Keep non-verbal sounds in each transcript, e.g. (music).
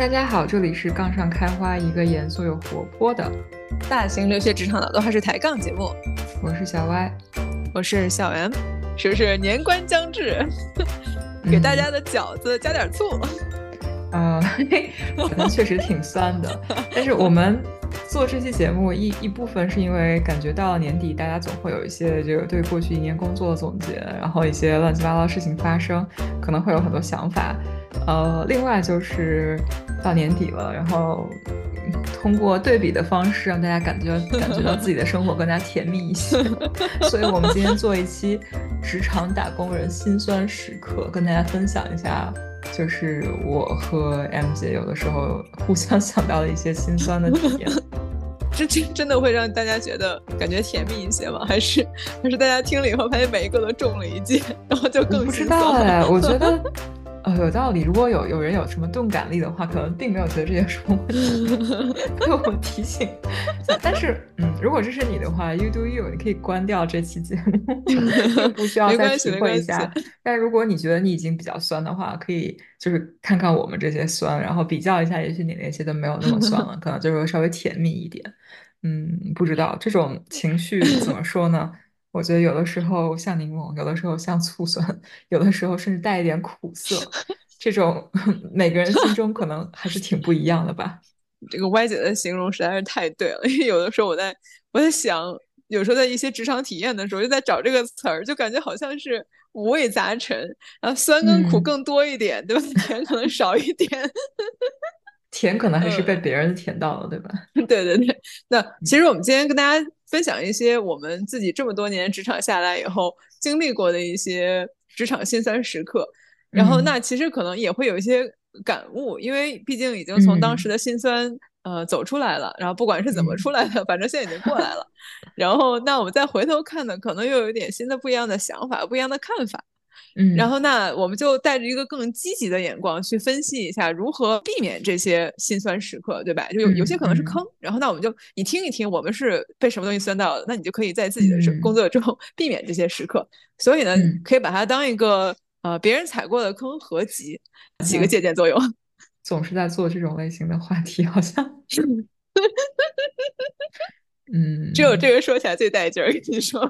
大家好，这里是杠上开花，一个严肃又活泼的大型留学职场脑洞还是抬杠节目。我是小歪，我是小 M，是不是年关将至，给大家的饺子加点醋？啊，(laughs) 可能确实挺酸的，(laughs) 但是我们做这期节目一一部分是因为感觉到了年底，大家总会有一些这个对过去一年工作的总结，然后一些乱七八糟的事情发生，可能会有很多想法。呃，另外就是到年底了，然后通过对比的方式让大家感觉 (laughs) 感觉到自己的生活更加甜蜜一些，所以我们今天做一期职场打工人辛酸时刻，跟大家分享一下。就是我和 M 姐有的时候互相想到的一些心酸的体验，(laughs) 这真真的会让大家觉得感觉甜蜜一些吗？还是还是大家听了以后发现每一个都中了一箭，然后就更不知道哎，我觉得。呃，有道理。如果有有人有什么钝感力的话，可能并没有觉得这些什么问题，(laughs) 被我提醒。但是，嗯，如果这是你的话，you do you，你可以关掉这期节目，不需要再体会一下。(laughs) 但如果你觉得你已经比较酸的话，可以就是看看我们这些酸，然后比较一下，也许你那些都没有那么酸了，可能就是稍微甜蜜一点。嗯，不知道这种情绪怎么说呢？我觉得有的时候像柠檬，有的时候像醋酸，(laughs) 有的时候甚至带一点苦涩。这种 (laughs) 每个人心中可能还是挺不一样的吧。(laughs) 这个歪姐的形容实在是太对了，因为有的时候我在我在想，有时候在一些职场体验的时候，就在找这个词儿，就感觉好像是五味杂陈，然后酸跟苦更多一点，对吧？甜可能少一点。甜可能还是被别人甜到了，对吧？对对对。那其实我们今天跟大家分享一些我们自己这么多年职场下来以后经历过的一些职场辛酸时刻，然后那其实可能也会有一些感悟，因为毕竟已经从当时的辛酸呃走出来了，然后不管是怎么出来的，反正现在已经过来了。然后那我们再回头看呢，可能又有一点新的不一样的想法，不一样的看法。嗯，然后那我们就带着一个更积极的眼光去分析一下如何避免这些心酸时刻，对吧？就有有些可能是坑，然后那我们就你听一听，我们是被什么东西酸到了，那你就可以在自己的工作中 (laughs) 避免这些时刻。所以呢，可以把它当一个呃别人踩过的坑合集，起个借鉴作用。(laughs) 总是在做这种类型的话题，好像，(laughs) 嗯，只有这个说起来最带劲儿，跟你说。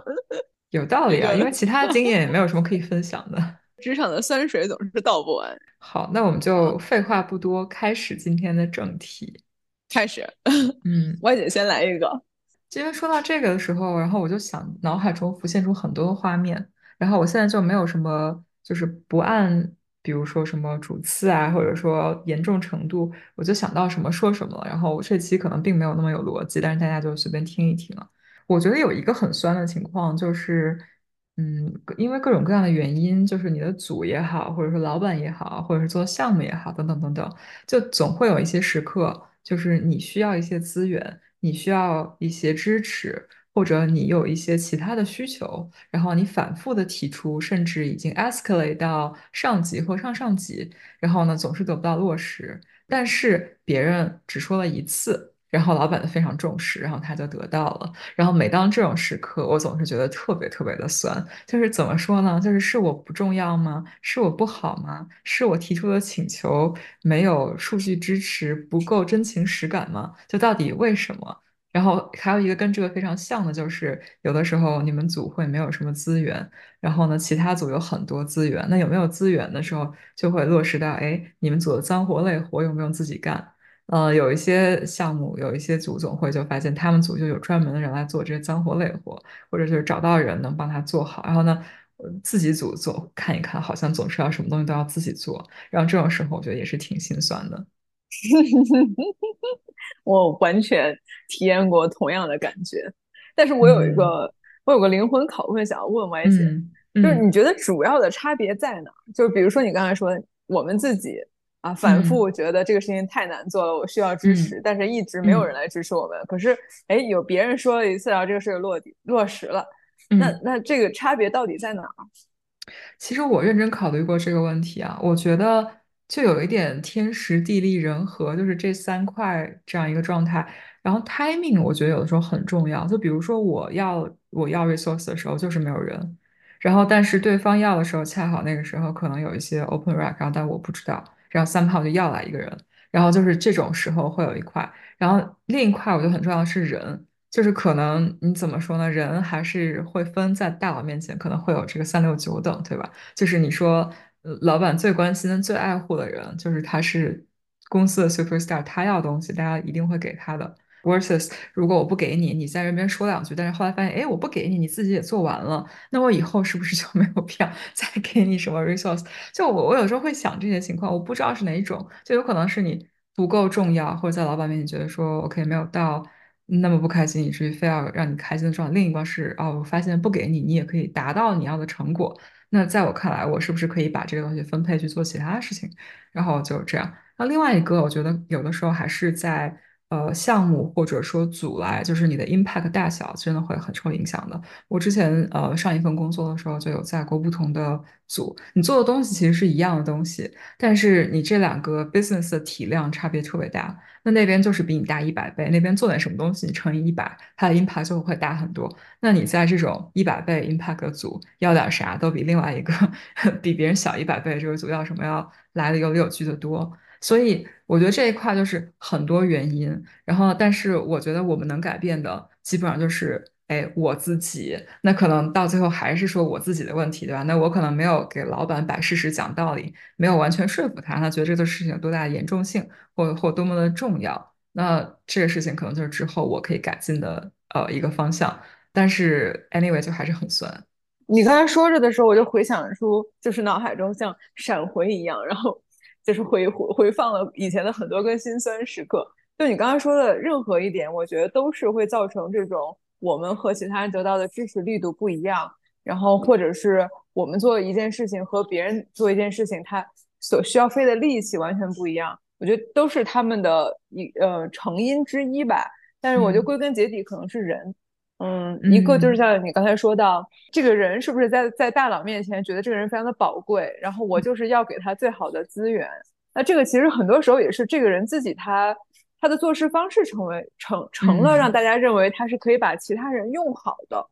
有道理啊，因为其他经验也没有什么可以分享的。(laughs) 职场的酸水总是倒不完。好，那我们就废话不多，开始今天的正题。开始，嗯，(laughs) 歪姐先来一个。因为说到这个的时候，然后我就想，脑海中浮现出很多的画面。然后我现在就没有什么，就是不按，比如说什么主次啊，或者说严重程度，我就想到什么说什么了。然后这期可能并没有那么有逻辑，但是大家就随便听一听啊。我觉得有一个很酸的情况，就是，嗯，因为各种各样的原因，就是你的组也好，或者说老板也好，或者是做项目也好，等等等等，就总会有一些时刻，就是你需要一些资源，你需要一些支持，或者你有一些其他的需求，然后你反复的提出，甚至已经 escalate 到上级或上上级，然后呢，总是得不到落实，但是别人只说了一次。然后老板非常重视，然后他就得到了。然后每当这种时刻，我总是觉得特别特别的酸。就是怎么说呢？就是是我不重要吗？是我不好吗？是我提出的请求没有数据支持，不够真情实感吗？就到底为什么？然后还有一个跟这个非常像的，就是有的时候你们组会没有什么资源，然后呢，其他组有很多资源。那有没有资源的时候，就会落实到，哎，你们组的脏活累活用不用自己干？呃，有一些项目，有一些组总会就发现他们组就有专门的人来做这些脏活累活，或者就是找到人能帮他做好。然后呢，自己组做看一看，好像总是要什么东西都要自己做。然后这种时候，我觉得也是挺心酸的。(laughs) 我完全体验过同样的感觉，但是我有一个我有个灵魂拷问想要问 Y 姐，就是你觉得主要的差别在哪？就是比如说你刚才说我们自己。啊，反复觉得这个事情太难做了，我需要支持，但是一直没有人来支持我们。可是，哎，有别人说了一次，然后这个事落地落实了。那那这个差别到底在哪？其实我认真考虑过这个问题啊，我觉得就有一点天时地利人和，就是这三块这样一个状态。然后 timing 我觉得有的时候很重要，就比如说我要我要 resource 的时候就是没有人，然后但是对方要的时候恰好那个时候可能有一些 open rack，然后但我不知道。然后三炮就要来一个人，然后就是这种时候会有一块，然后另一块我觉得很重要的是人，就是可能你怎么说呢？人还是会分在大佬面前可能会有这个三六九等，对吧？就是你说老板最关心、最爱护的人，就是他是公司的 superstar，他要东西，大家一定会给他的。Versus 如果我不给你，你在这边说两句，但是后来发现，哎，我不给你，你自己也做完了，那我以后是不是就没有必要 (laughs) 再给你什么 resource？就我我有时候会想这些情况，我不知道是哪一种，就有可能是你不够重要，或者在老板面前觉得说 OK 没有到那么不开心，以至于非要让你开心的状态。另一个是哦，我发现不给你，你也可以达到你要的成果。那在我看来，我是不是可以把这个东西分配去做其他的事情？然后就这样。那另外一个，我觉得有的时候还是在。呃，项目或者说组来，就是你的 impact 大小，真的会很受影响的。我之前呃上一份工作的时候，就有在过不同的组，你做的东西其实是一样的东西，但是你这两个 business 的体量差别特别大。那那边就是比你大一百倍，那边做点什么东西，你乘以一百，它的 impact 就会大很多。那你在这种一百倍 impact 组要点啥，都比另外一个 (laughs) 比别人小一百倍这个组要什么要来的有理有据的多。所以我觉得这一块就是很多原因，然后但是我觉得我们能改变的基本上就是，哎，我自己，那可能到最后还是说我自己的问题，对吧？那我可能没有给老板摆事实讲道理，没有完全说服他，他觉得这个事情有多大的严重性，或或多么的重要，那这个事情可能就是之后我可以改进的呃一个方向。但是 anyway 就还是很酸。你刚才说着的时候，我就回想出，就是脑海中像闪回一样，然后。就是回回回放了以前的很多个心酸时刻。就你刚刚说的任何一点，我觉得都是会造成这种我们和其他人得到的支持力度不一样，然后或者是我们做一件事情和别人做一件事情，他所需要费的力气完全不一样。我觉得都是他们的一呃成因之一吧。但是我觉得归根结底可能是人。嗯，一个就是像你刚才说到，这个人是不是在在大佬面前觉得这个人非常的宝贵，然后我就是要给他最好的资源。那这个其实很多时候也是这个人自己他他的做事方式成为成成了让大家认为他是可以把其他人用好的，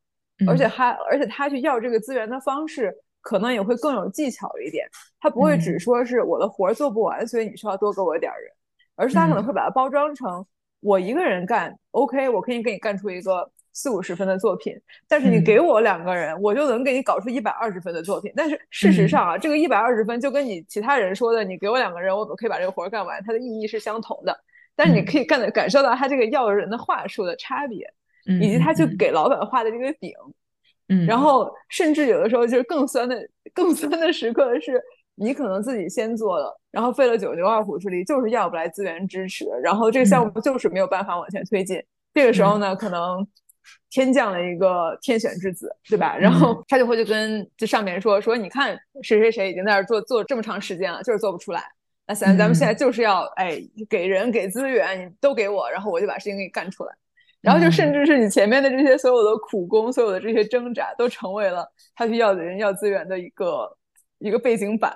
而且他而且他去要这个资源的方式可能也会更有技巧一点，他不会只说是我的活做不完，所以你需要多给我点人，而是他可能会把它包装成我一个人干，OK，我可以给你干出一个。四五十分的作品，但是你给我两个人，我就能给你搞出一百二十分的作品。但是事实上啊，这个一百二十分就跟你其他人说的，你给我两个人，我可以把这个活干完，它的意义是相同的。但是你可以干的感受到他这个要人的话术的差别，以及他去给老板画的这个饼。嗯，然后甚至有的时候就是更酸的、更酸的时刻是，你可能自己先做了，然后费了九牛二虎之力，就是要不来资源支持，然后这个项目就是没有办法往前推进。这个时候呢，可能。天降了一个天选之子，对吧？然后他就会就跟这上面说说，你看谁谁谁已经在这做做这么长时间了，就是做不出来。那咱咱们现在就是要哎给人给资源，你都给我，然后我就把事情给你干出来。然后就甚至是你前面的这些所有的苦工，所有的这些挣扎，都成为了他去要人要资源的一个一个背景板。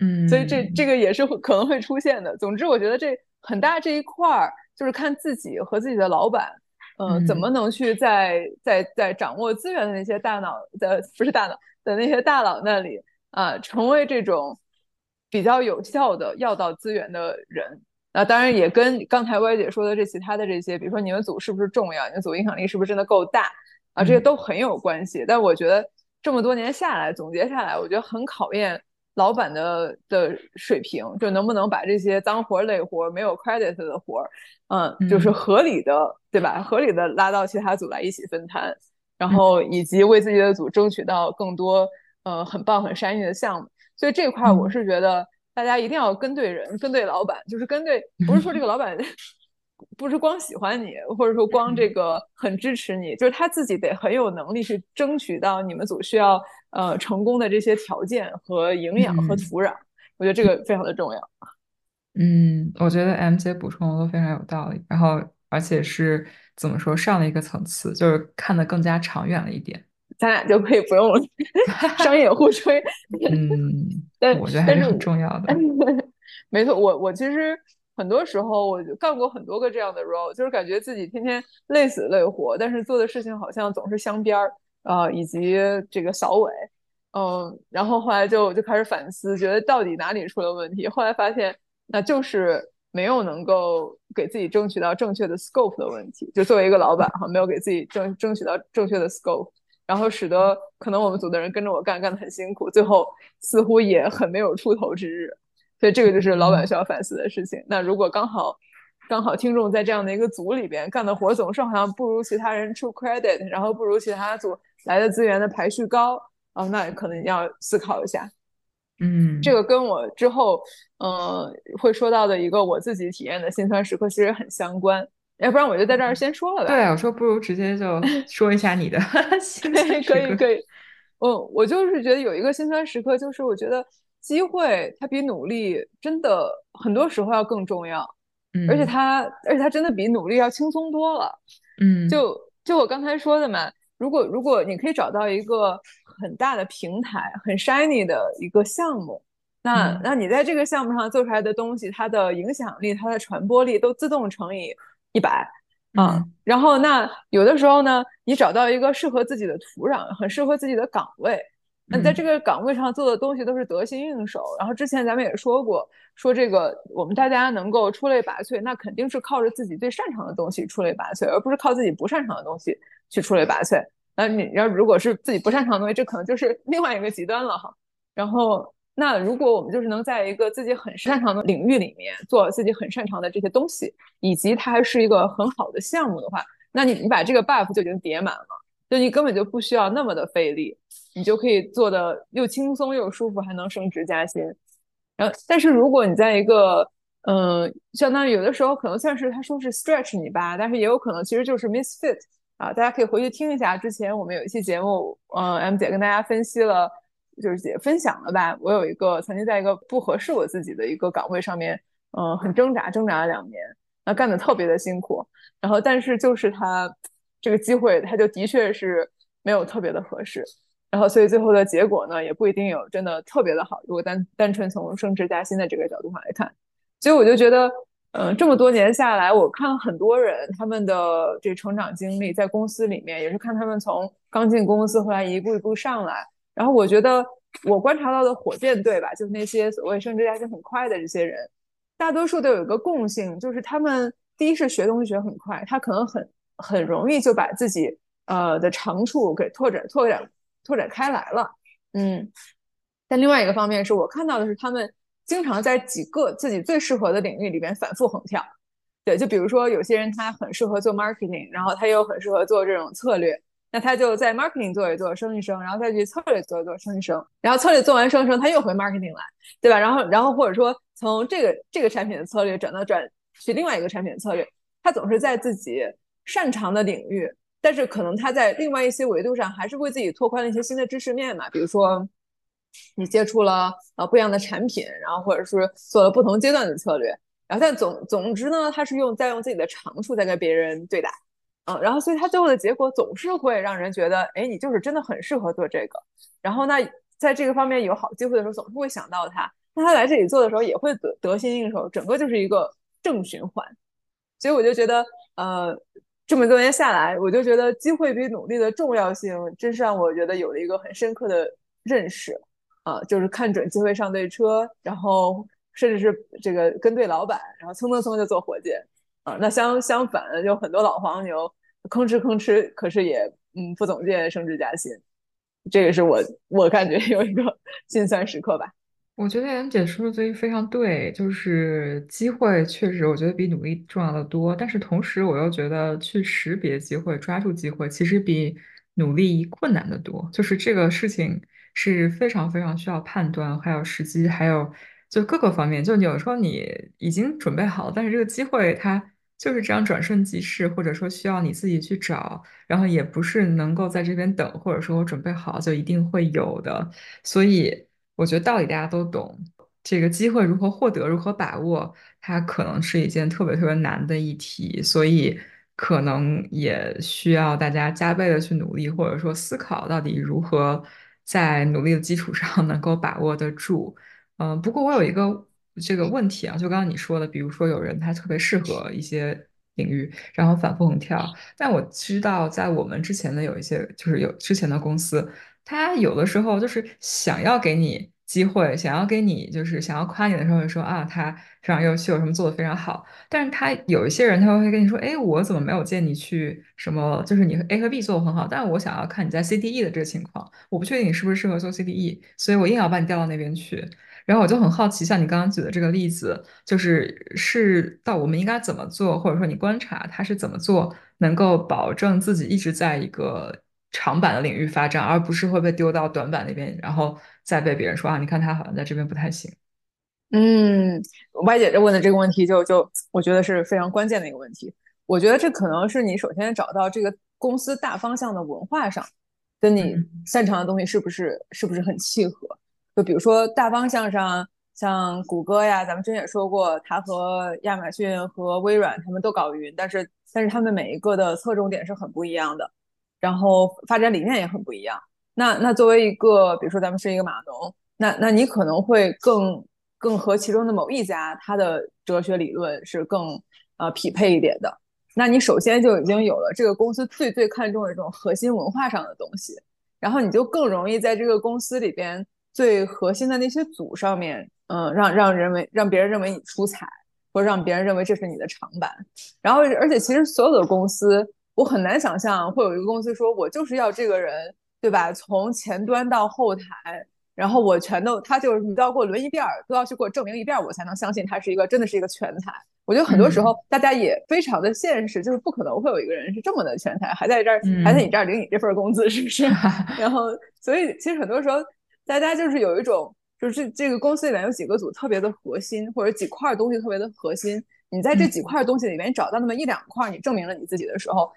嗯，所以这这个也是可能会出现的。总之，我觉得这很大这一块儿就是看自己和自己的老板。嗯，怎么能去在在在掌握资源的那些大脑的不是大脑的那些大佬那里啊，成为这种比较有效的要到资源的人？那当然也跟刚才歪姐说的这其他的这些，比如说你们组是不是重要，你们组影响力是不是真的够大啊，这些都很有关系。但我觉得这么多年下来，总结下来，我觉得很考验。老板的的水平，就能不能把这些脏活累活、没有 credit 的活儿，嗯，就是合理的，对吧？合理的拉到其他组来一起分摊，然后以及为自己的组争取到更多，呃，很棒、很善意的项目。所以这块我是觉得大家一定要跟对人，跟对老板，就是跟对，不是说这个老板。不是光喜欢你，或者说光这个很支持你，就是他自己得很有能力去争取到你们组需要呃成功的这些条件和营养和土壤。我觉得这个非常的重要。嗯，我觉得 M 姐补充的都非常有道理，然后而且是怎么说上了一个层次，就是看得更加长远了一点。咱俩就可以不用 (laughs) 商业互吹。(laughs) 嗯，(laughs) 但我觉得还是很重要的。没错，我我其实。很多时候，我就干过很多个这样的 role，就是感觉自己天天累死累活，但是做的事情好像总是镶边儿啊，以及这个扫尾，嗯，然后后来就就开始反思，觉得到底哪里出了问题？后来发现，那就是没有能够给自己争取到正确的 scope 的问题，就作为一个老板哈，没有给自己争争取到正确的 scope，然后使得可能我们组的人跟着我干，干的很辛苦，最后似乎也很没有出头之日。所以这个就是老板需要反思的事情。那如果刚好刚好听众在这样的一个组里边干的活总是好像不如其他人出 credit，然后不如其他组来的资源的排序高，啊，那可能要思考一下。嗯，这个跟我之后，嗯，会说到的一个我自己体验的心酸时刻其实很相关。要不然我就在这儿先说了吧。对，我说不如直接就 (laughs) 说一下你的 (laughs) 心酸时刻。可以，可以。嗯，我就是觉得有一个心酸时刻，就是我觉得机会它比努力真的很多时候要更重要。嗯，而且它，而且它真的比努力要轻松多了。嗯，就就我刚才说的嘛，如果如果你可以找到一个。很大的平台，很 shiny 的一个项目，那那你在这个项目上做出来的东西，它的影响力、它的传播力都自动乘以一百嗯。然后那有的时候呢，你找到一个适合自己的土壤，很适合自己的岗位，那在这个岗位上做的东西都是得心应手。然后之前咱们也说过，说这个我们大家能够出类拔萃，那肯定是靠着自己最擅长的东西出类拔萃，而不是靠自己不擅长的东西去出类拔萃。那你要如果是自己不擅长的东西，这可能就是另外一个极端了哈。然后，那如果我们就是能在一个自己很擅长的领域里面做自己很擅长的这些东西，以及它还是一个很好的项目的话，那你你把这个 buff 就已经叠满了，就你根本就不需要那么的费力，你就可以做的又轻松又舒服，还能升职加薪。然后，但是如果你在一个嗯，相当于有的时候可能算是他说是 stretch 你吧，但是也有可能其实就是 misfit。啊，大家可以回去听一下，之前我们有一期节目，嗯，M 姐跟大家分析了，就是姐分享了吧。我有一个曾经在一个不合适我自己的一个岗位上面，嗯，很挣扎，挣扎了两年，那干的特别的辛苦。然后，但是就是他这个机会，他就的确是没有特别的合适。然后，所以最后的结果呢，也不一定有真的特别的好。如果单单纯从升职加薪的这个角度上来看，所以我就觉得。嗯，这么多年下来，我看很多人他们的这成长经历，在公司里面也是看他们从刚进公司，后来一步一步上来。然后我觉得我观察到的火箭队吧，就是那些所谓升职加薪很快的这些人，大多数都有一个共性，就是他们第一是学东西学很快，他可能很很容易就把自己呃的长处给拓展拓展拓展开来了。嗯，但另外一个方面是我看到的是他们。经常在几个自己最适合的领域里边反复横跳，对，就比如说有些人他很适合做 marketing，然后他又很适合做这种策略，那他就在 marketing 做一做升一升，然后再去策略做一做升一升，然后策略做完升升，他又回 marketing 来，对吧？然后然后或者说从这个这个产品的策略转到转去另外一个产品的策略，他总是在自己擅长的领域，但是可能他在另外一些维度上还是为自己拓宽了一些新的知识面嘛，比如说。你接触了呃不一样的产品，然后或者是做了不同阶段的策略，然后但总总之呢，他是用在用自己的长处在跟别人对打，嗯，然后所以他最后的结果总是会让人觉得，哎，你就是真的很适合做这个。然后那在这个方面有好机会的时候，总是会想到他。那他来这里做的时候也会得得心应手，整个就是一个正循环。所以我就觉得，呃，这么多年下来，我就觉得机会比努力的重要性，真是让我觉得有了一个很深刻的认识。啊，就是看准机会上对车，然后甚至是这个跟对老板，然后蹭蹭蹭就做火箭啊。那相相反，有很多老黄牛吭哧吭哧，可是也嗯不总见升职加薪。这个是我我感觉有一个 (laughs) 心酸时刻吧。我觉得妍姐说的非常对，就是机会确实我觉得比努力重要的多，但是同时我又觉得去识别机会、抓住机会，其实比努力困难的多。就是这个事情。是非常非常需要判断，还有时机，还有就各个方面。就有时候你已经准备好了，但是这个机会它就是这样转瞬即逝，或者说需要你自己去找，然后也不是能够在这边等，或者说我准备好就一定会有的。所以我觉得道理大家都懂，这个机会如何获得，如何把握，它可能是一件特别特别难的议题，所以可能也需要大家加倍的去努力，或者说思考到底如何。在努力的基础上 (laughs) 能够把握得住，嗯，不过我有一个这个问题啊，就刚刚你说的，比如说有人他特别适合一些领域，然后反复横跳，但我知道在我们之前的有一些，就是有之前的公司，他有的时候就是想要给你机会，想要给你就是想要夸你的时候，就说啊，他非常优秀，什么做的非常好。但是他有一些人，他会跟你说，哎，我怎么没有见你去什么？就是你 A 和 B 做的很好，但是我想要看你在 CDE 的这个情况，我不确定你是不是适合做 CDE，所以我硬要把你调到那边去。然后我就很好奇，像你刚刚举的这个例子，就是是到我们应该怎么做，或者说你观察他是怎么做，能够保证自己一直在一个。长板的领域发展，而不是会被丢到短板那边，然后再被别人说啊，你看他好像在这边不太行。嗯，歪姐这问的这个问题，就就我觉得是非常关键的一个问题。我觉得这可能是你首先找到这个公司大方向的文化上，跟你擅长的东西是不是是不是很契合？就比如说大方向上，像谷歌呀，咱们之前也说过，它和亚马逊和微软他们都搞云，但是但是他们每一个的侧重点是很不一样的。然后发展理念也很不一样。那那作为一个，比如说咱们是一个码农，那那你可能会更更和其中的某一家它的哲学理论是更呃匹配一点的。那你首先就已经有了这个公司最最看重的这种核心文化上的东西，然后你就更容易在这个公司里边最核心的那些组上面，嗯，让让人为让别人认为你出彩，或者让别人认为这是你的长板。然后而且其实所有的公司。我很难想象会有一个公司说，我就是要这个人，对吧？从前端到后台，然后我全都，他就是你都要给我轮一遍，都要去给我证明一遍，我才能相信他是一个真的是一个全才。我觉得很多时候大家也非常的现实，就是不可能会有一个人是这么的全才，还在这儿，还在你这儿领你这份工资，是不是？(laughs) 然后，所以其实很多时候大家就是有一种，就是这个公司里面有几个组特别的核心，或者几块东西特别的核心，你在这几块东西里面找到那么一两块，你证明了你自己的时候。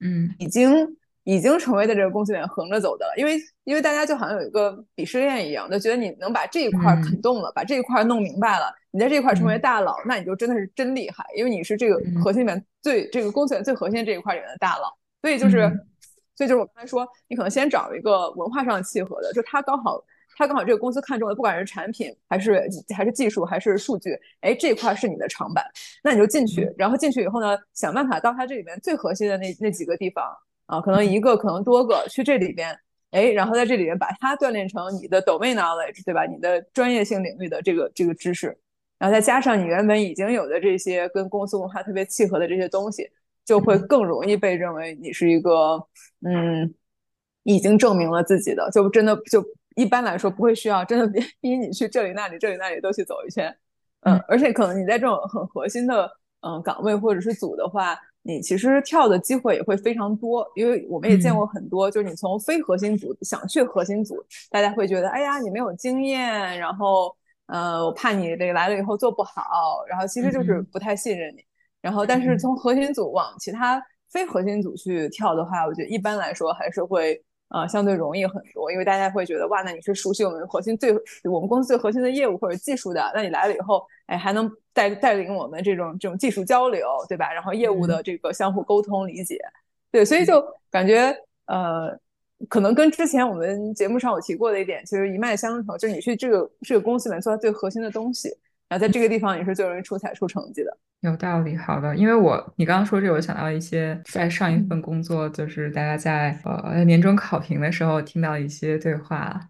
嗯，已经已经成为在这个公司里面横着走的了，因为因为大家就好像有一个鄙视链一样，就觉得你能把这一块啃动了，把这一块弄明白了，你在这一块成为大佬，那你就真的是真厉害，因为你是这个核心里面最这个公司里面最核心这一块里面的大佬。所以就是，所以就是我刚才说，你可能先找一个文化上契合的，就他刚好。他刚好这个公司看中的，不管是产品还是还是技术还是数据，哎，这块是你的长板，那你就进去，然后进去以后呢，想办法到他这里面最核心的那那几个地方啊，可能一个可能多个去这里边，哎，然后在这里边把它锻炼成你的 domain knowledge，对吧？你的专业性领域的这个这个知识，然后再加上你原本已经有的这些跟公司文化特别契合的这些东西，就会更容易被认为你是一个嗯，已经证明了自己的，就真的就。一般来说不会需要真的逼逼你去这里那里这里那里都去走一圈，嗯，而且可能你在这种很核心的嗯岗位或者是组的话，你其实跳的机会也会非常多，因为我们也见过很多，就是你从非核心组想去核心组，大家会觉得哎呀你没有经验，然后呃我怕你这个来了以后做不好，然后其实就是不太信任你，然后但是从核心组往其他非核心组去跳的话，我觉得一般来说还是会。啊，相对容易很多，因为大家会觉得哇，那你是熟悉我们核心最我们公司最核心的业务或者技术的，那你来了以后，哎，还能带带领我们这种这种技术交流，对吧？然后业务的这个相互沟通理解，对，所以就感觉呃，可能跟之前我们节目上我提过的一点，其实一脉相承，就是你去这个这个公司里面做最核心的东西，然后在这个地方也是最容易出彩出成绩的。有道理，好的，因为我你刚刚说这，我想到一些在上一份工作，就是大家在呃年终考评的时候听到一些对话。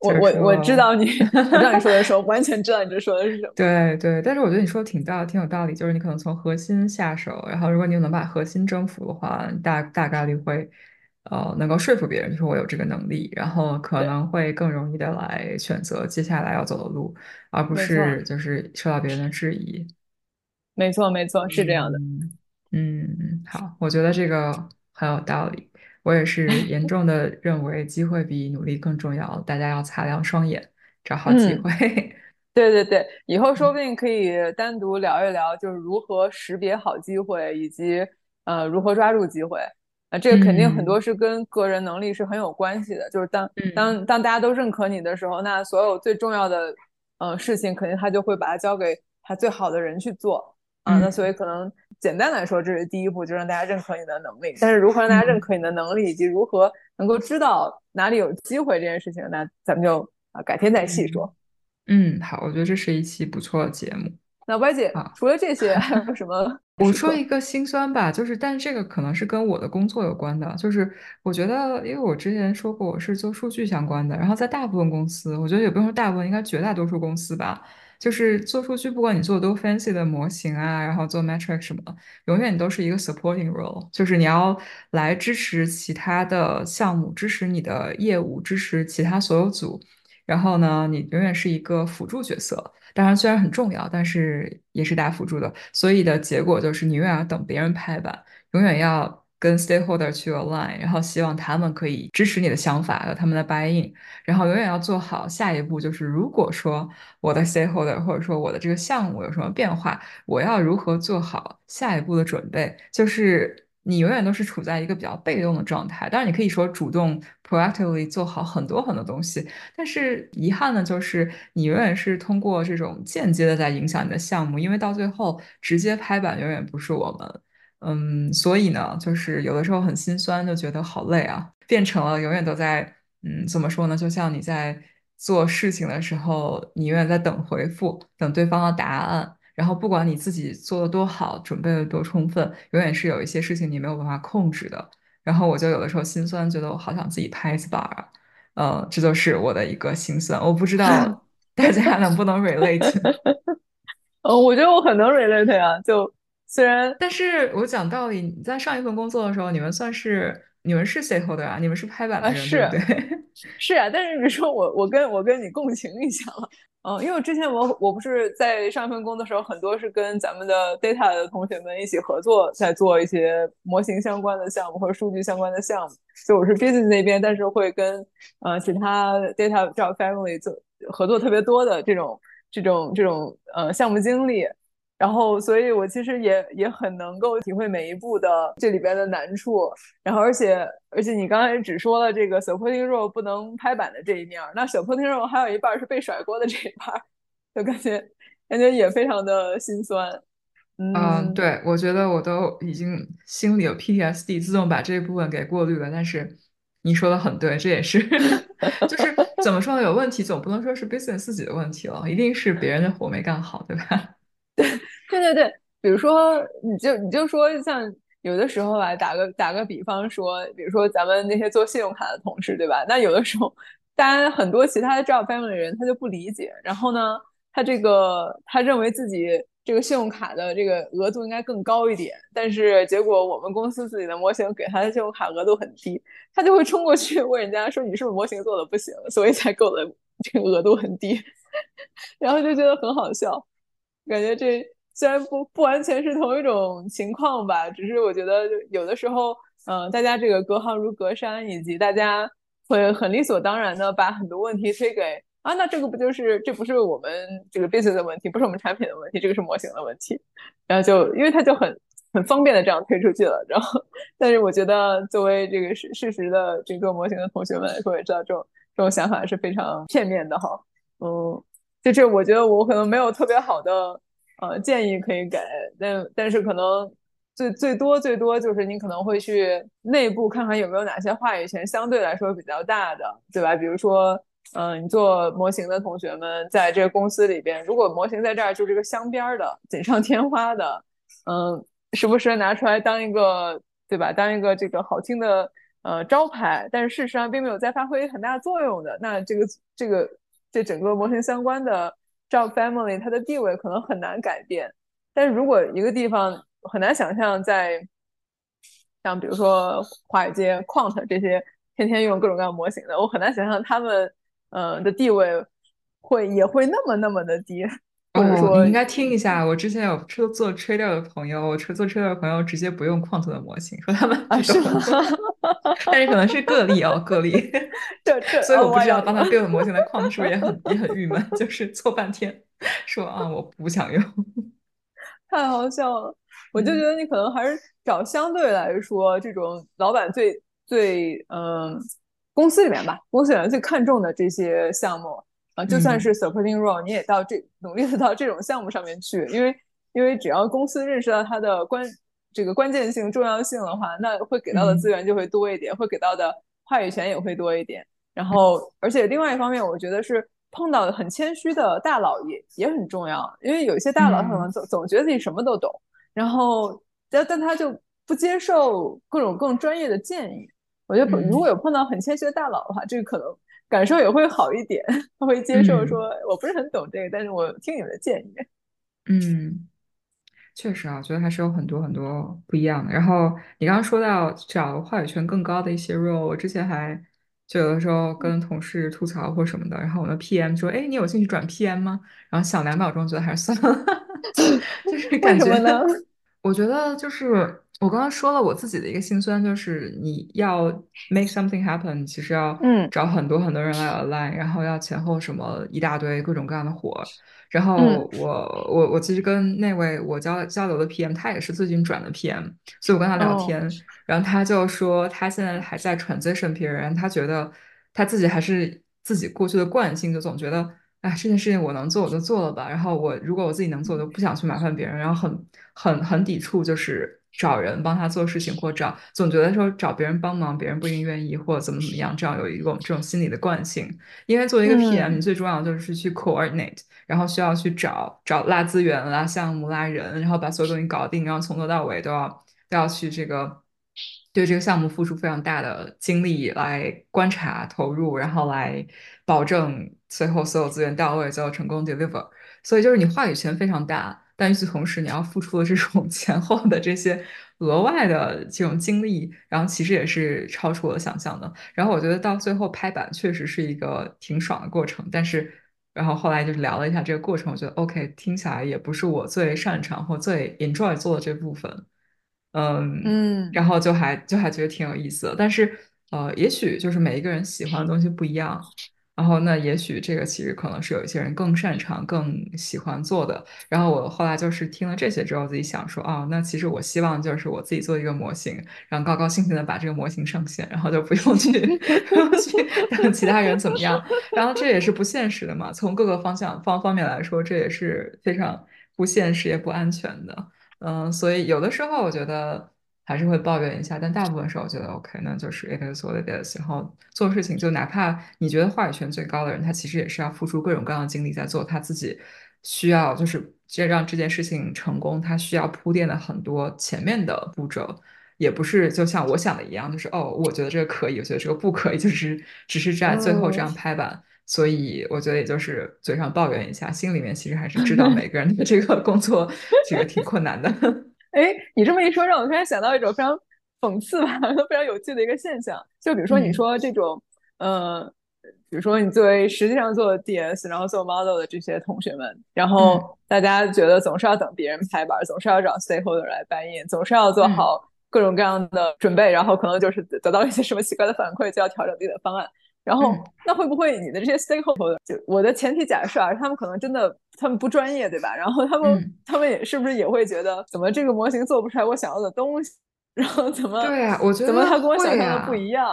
我我我知道你，我知道你说的时候，完全知道你这说的是什么。(laughs) 对对，但是我觉得你说的挺道挺有道理，就是你可能从核心下手，然后如果你能把核心征服的话，大大概率会呃能够说服别人，就是我有这个能力，然后可能会更容易的来选择接下来要走的路，而不是就是受到别人的质疑。没错，没错，是这样的。嗯，好，我觉得这个很有道理。我也是 (laughs) 严重的认为，机会比努力更重要。大家要擦亮双眼，找好机会。对对对，以后说不定可以单独聊一聊，就是如何识别好机会，以及呃如何抓住机会。啊，这个肯定很多是跟个人能力是很有关系的。就是当当当大家都认可你的时候，那所有最重要的呃事情，肯定他就会把它交给他最好的人去做。啊，那所以可能简单来说，这是第一步，就让大家认可你的能力。但是如何让大家认可你的能力，以及如何能够知道哪里有机会这件事情，那咱们就啊改天再细说。嗯，好，我觉得这是一期不错的节目。那歪姐，除了这些，还有什么我说一个心酸吧，就是，但这个可能是跟我的工作有关的。就是我觉得，因为我之前说过我是做数据相关的，然后在大部分公司，我觉得也不用说大部分，应该绝大多数公司吧，就是做数据，不管你做多 fancy 的模型啊，然后做 metric 什么，永远都是一个 supporting role，就是你要来支持其他的项目，支持你的业务，支持其他所有组。然后呢，你永远是一个辅助角色。当然，虽然很重要，但是也是打辅助的，所以的结果就是你永远要等别人拍板，永远要跟 stakeholder 去 align，然后希望他们可以支持你的想法和他们的 buy in，然后永远要做好下一步，就是如果说我的 stakeholder 或者说我的这个项目有什么变化，我要如何做好下一步的准备，就是。你永远都是处在一个比较被动的状态，当然你可以说主动 proactively 做好很多很多东西，但是遗憾的就是你永远是通过这种间接的在影响你的项目，因为到最后直接拍板永远不是我们，嗯，所以呢，就是有的时候很心酸，就觉得好累啊，变成了永远都在，嗯，怎么说呢？就像你在做事情的时候，你永远在等回复，等对方的答案。然后不管你自己做的多好，准备的多充分，永远是有一些事情你没有办法控制的。然后我就有的时候心酸，觉得我好想自己拍一次板儿，呃，这就是我的一个心酸。我不知道 (laughs) 大家能不能 relate。呃，(laughs) 我觉得我很能 relate 啊。就虽然，但是我讲道理，你在上一份工作的时候，你们算是你们是 stakeholder 啊，你们是拍板的人，对不对？(laughs) 是啊，但是比如说我我跟我跟你共情一下了。嗯，因为之前我我不是在上一份工的时候，很多是跟咱们的 data 的同学们一起合作，在做一些模型相关的项目或者数据相关的项目。所以我是 business 那边，但是会跟呃其他 data job family 做合作特别多的这种这种这种呃项目经历。然后，所以我其实也也很能够体会每一步的这里边的难处。然后，而且而且你刚才只说了这个 supporting role 不能拍板的这一面，那 supporting role 还有一半是被甩锅的这一半，就感觉感觉也非常的心酸。嗯，对，我觉得我都已经心里有 PTSD，自动把这一部分给过滤了。但是你说的很对，这也是 (laughs) 就是怎么说呢？有问题总不能说是 business 自己的问题了，一定是别人的活没干好，对吧？对 (laughs) 对对对，比如说，你就你就说，像有的时候吧，打个打个比方说，比如说咱们那些做信用卡的同事，对吧？那有的时候，当然很多其他的 job family 的人他就不理解，然后呢，他这个他认为自己这个信用卡的这个额度应该更高一点，但是结果我们公司自己的模型给他的信用卡额度很低，他就会冲过去问人家说：“你是不是模型做的不行，所以才给的这个额度很低？” (laughs) 然后就觉得很好笑。感觉这虽然不不完全是同一种情况吧，只是我觉得有的时候，嗯，大家这个隔行如隔山，以及大家会很理所当然的把很多问题推给啊，那这个不就是这不是我们这个 business 的问题，不是我们产品的问题，这个是模型的问题，然后就因为它就很很方便的这样推出去了，然后但是我觉得作为这个事事实的这个模型的同学们来说，也知道这种这种想法是非常片面的哈，嗯。就是我觉得我可能没有特别好的呃建议可以给，但但是可能最最多最多就是你可能会去内部看看有没有哪些话语权相对来说比较大的，对吧？比如说，嗯，你做模型的同学们在这个公司里边，如果模型在这儿就是个镶边的、锦上添花的，嗯，时不时拿出来当一个，对吧？当一个这个好听的呃招牌，但是事实上并没有在发挥很大作用的，那这个这个。这整个模型相关的 job family，它的地位可能很难改变。但是如果一个地方很难想象，在像比如说华尔街 quant 这些天天用各种各样模型的，我很难想象他们呃的地位会也会那么那么的低。哦，你应该听一下，我之前有做做 trader 的朋友，我做 trader 的朋友直接不用 quant 的模型，说他们是吗？(laughs) 但是可能是个例哦，个例。(laughs) 这这，所以我不知道帮他 build 模型的 quant 是不是也很 (laughs) 也很郁闷，就是做半天说啊我不想用，太好笑了。我就觉得你可能还是找相对来说这种老板最最嗯公司里面吧，公司里面最看重的这些项目。就算是 supporting role，你也到这努力的到这种项目上面去，因为因为只要公司认识到它的关这个关键性、重要性的话，那会给到的资源就会多一点，会给到的话语权也会多一点。然后，而且另外一方面，我觉得是碰到很谦虚的大佬也也很重要，因为有一些大佬他可能总总觉得自己什么都懂，然后但但他就不接受各种更专业的建议。我觉得如果有碰到很谦虚的大佬的话，这个可能感受也会好一点。(laughs) 他会接受说，我不是很懂这个，但是我听你们的建议。嗯，确实啊，我觉得还是有很多很多不一样的。然后你刚刚说到找话语权更高的一些 role，我之前还就有的时候跟同事吐槽或什么的，然后我的 PM 说：“哎，你有兴趣转 PM 吗？”然后想两秒钟，觉得还是算了，(laughs) 就是感觉呢？我觉得就是我刚刚说了我自己的一个心酸，就是你要 make something happen，其实要找很多很多人来 align，然后要前后什么一大堆各种各样的活。然后我我我其实跟那位我交交流的 PM，他也是最近转的 PM，所以我跟他聊天，然后他就说他现在还在 transition period，他觉得他自己还是自己过去的惯性，就总觉得。哎，这件事情我能做我就做了吧。然后我如果我自己能做，就不想去麻烦别人。然后很很很抵触，就是找人帮他做事情，或找总觉得说找别人帮忙，别人不一定愿意，或怎么怎么样。这样有一种这种心理的惯性。因为作为一个 PM，你最重要的就是去 coordinate，然后需要去找找拉资源、拉项目、拉人，然后把所有东西搞定，然后从头到尾都要都要去这个。对这个项目付出非常大的精力来观察、投入，然后来保证最后所有资源到位，最后成功 deliver。所以就是你话语权非常大，但与此同时，你要付出的这种 (laughs) 前后的这些额外的这种精力，然后其实也是超出我的想象的。然后我觉得到最后拍板确实是一个挺爽的过程，但是然后后来就是聊了一下这个过程，我觉得 OK，听起来也不是我最擅长或最 enjoy 做的这部分。嗯嗯，然后就还就还觉得挺有意思的，但是呃，也许就是每一个人喜欢的东西不一样，然后那也许这个其实可能是有一些人更擅长、更喜欢做的。然后我后来就是听了这些之后，自己想说，哦，那其实我希望就是我自己做一个模型，然后高高兴兴的把这个模型上线，然后就不用去 (laughs) 不用去让其他人怎么样。然后这也是不现实的嘛，从各个方向方方面来说，这也是非常不现实也不安全的。嗯，所以有的时候我觉得还是会抱怨一下，但大部分时候我觉得 OK，那就是 it is what it is。然后做事情，就哪怕你觉得话语权最高的人，他其实也是要付出各种各样的精力在做他自己需要，就是这让这件事情成功，他需要铺垫的很多前面的步骤，也不是就像我想的一样，就是哦，我觉得这个可以，我觉得这个不可以，就是 (laughs) 只是在最后这样拍板。所以我觉得也就是嘴上抱怨一下，心里面其实还是知道 (laughs) 每个人的这个工作其实挺困难的。哎，你这么一说，让我突然想到一种非常讽刺吧，(laughs) 非常有趣的一个现象。就比如说你说这种，呃，比如说你作为实际上做 DS，然后做 model 的这些同学们，然后大家觉得总是要等别人拍板，总是要找 stakeholder 来搬印，总是要做好各种各样的准备，然后可能就是得到一些什么奇怪的反馈，就要调整自己的方案。然后，那会不会你的这些 stakeholder，就我的前提假设啊，他们可能真的他们不专业，对吧？然后他们他们也是不是也会觉得，怎么这个模型做不出来我想要的东西？然后怎么对呀？我觉得怎么他跟我想象的不一样？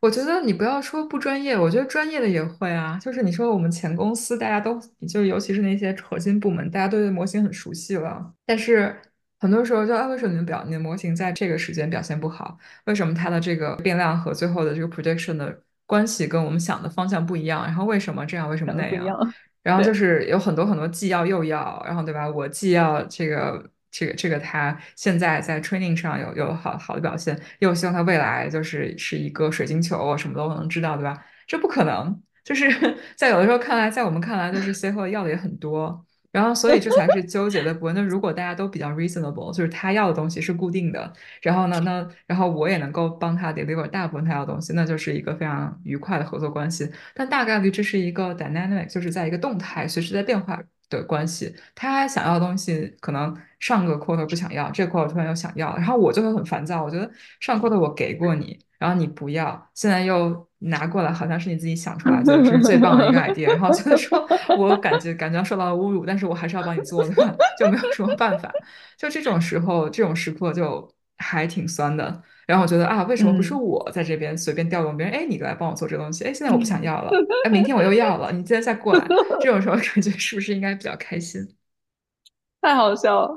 我觉得你不要说不专业，我觉得专业的也会啊。就是你说我们前公司大家都，就尤其是那些核心部门，大家都对模型很熟悉了，但是很多时候就啊，为什么你的表你的模型在这个时间表现不好？为什么它的这个变量和最后的这个 prediction 的？关系跟我们想的方向不一样，然后为什么这样？为什么那样？然后就是有很多很多既要又要，然后对吧？我既要这个这个这个他现在在 training 上有有好好的表现，又希望他未来就是是一个水晶球，什么都能知道，对吧？这不可能，就是 (laughs) 在有的时候看来，在我们看来，就是 C 后要的也很多。然后，所以这才是纠结的部分。那如果大家都比较 reasonable，就是他要的东西是固定的，然后呢，那然后我也能够帮他 deliver 大部分他要的东西，那就是一个非常愉快的合作关系。但大概率这是一个 dynamic，就是在一个动态、随时在变化的关系。他想要的东西可能上个 quarter 不想要，这个 quarter 突然又想要，然后我就会很烦躁。我觉得上 quarter 我给过你。然后你不要，现在又拿过来，好像是你自己想出来，就是最棒的一个 (laughs) idea。然后就是说我感觉感觉受到了侮辱，但是我还是要帮你做的，就没有什么办法。就这种时候，这种时刻就还挺酸的。然后我觉得啊，为什么不是我在这边随便调动别人？哎，你来帮我做这个东西。哎，现在我不想要了。(laughs) 哎，明天我又要了。你今天再过来，这种时候感觉是不是应该比较开心？(laughs) 太好笑了。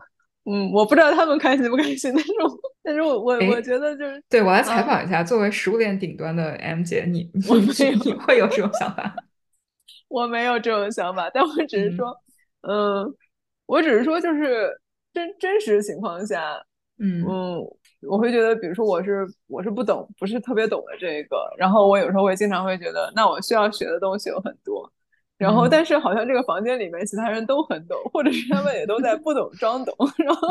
嗯，我不知道他们开心不开心，但是我但是我我我觉得就是对我来采访一下，作为食物链顶端的 M 姐，你你你会有这种想法？(laughs) 我没有这种想法，但我只是说，嗯，我只是说就是真真实情况下，嗯。嗯，我会觉得，比如说我是我是不懂，不是特别懂的这个，然后我有时候会经常会觉得，那我需要学的东西有很多，然后但是好像这个房间里面其他人都很懂，或者是他们也都在不懂装懂，然后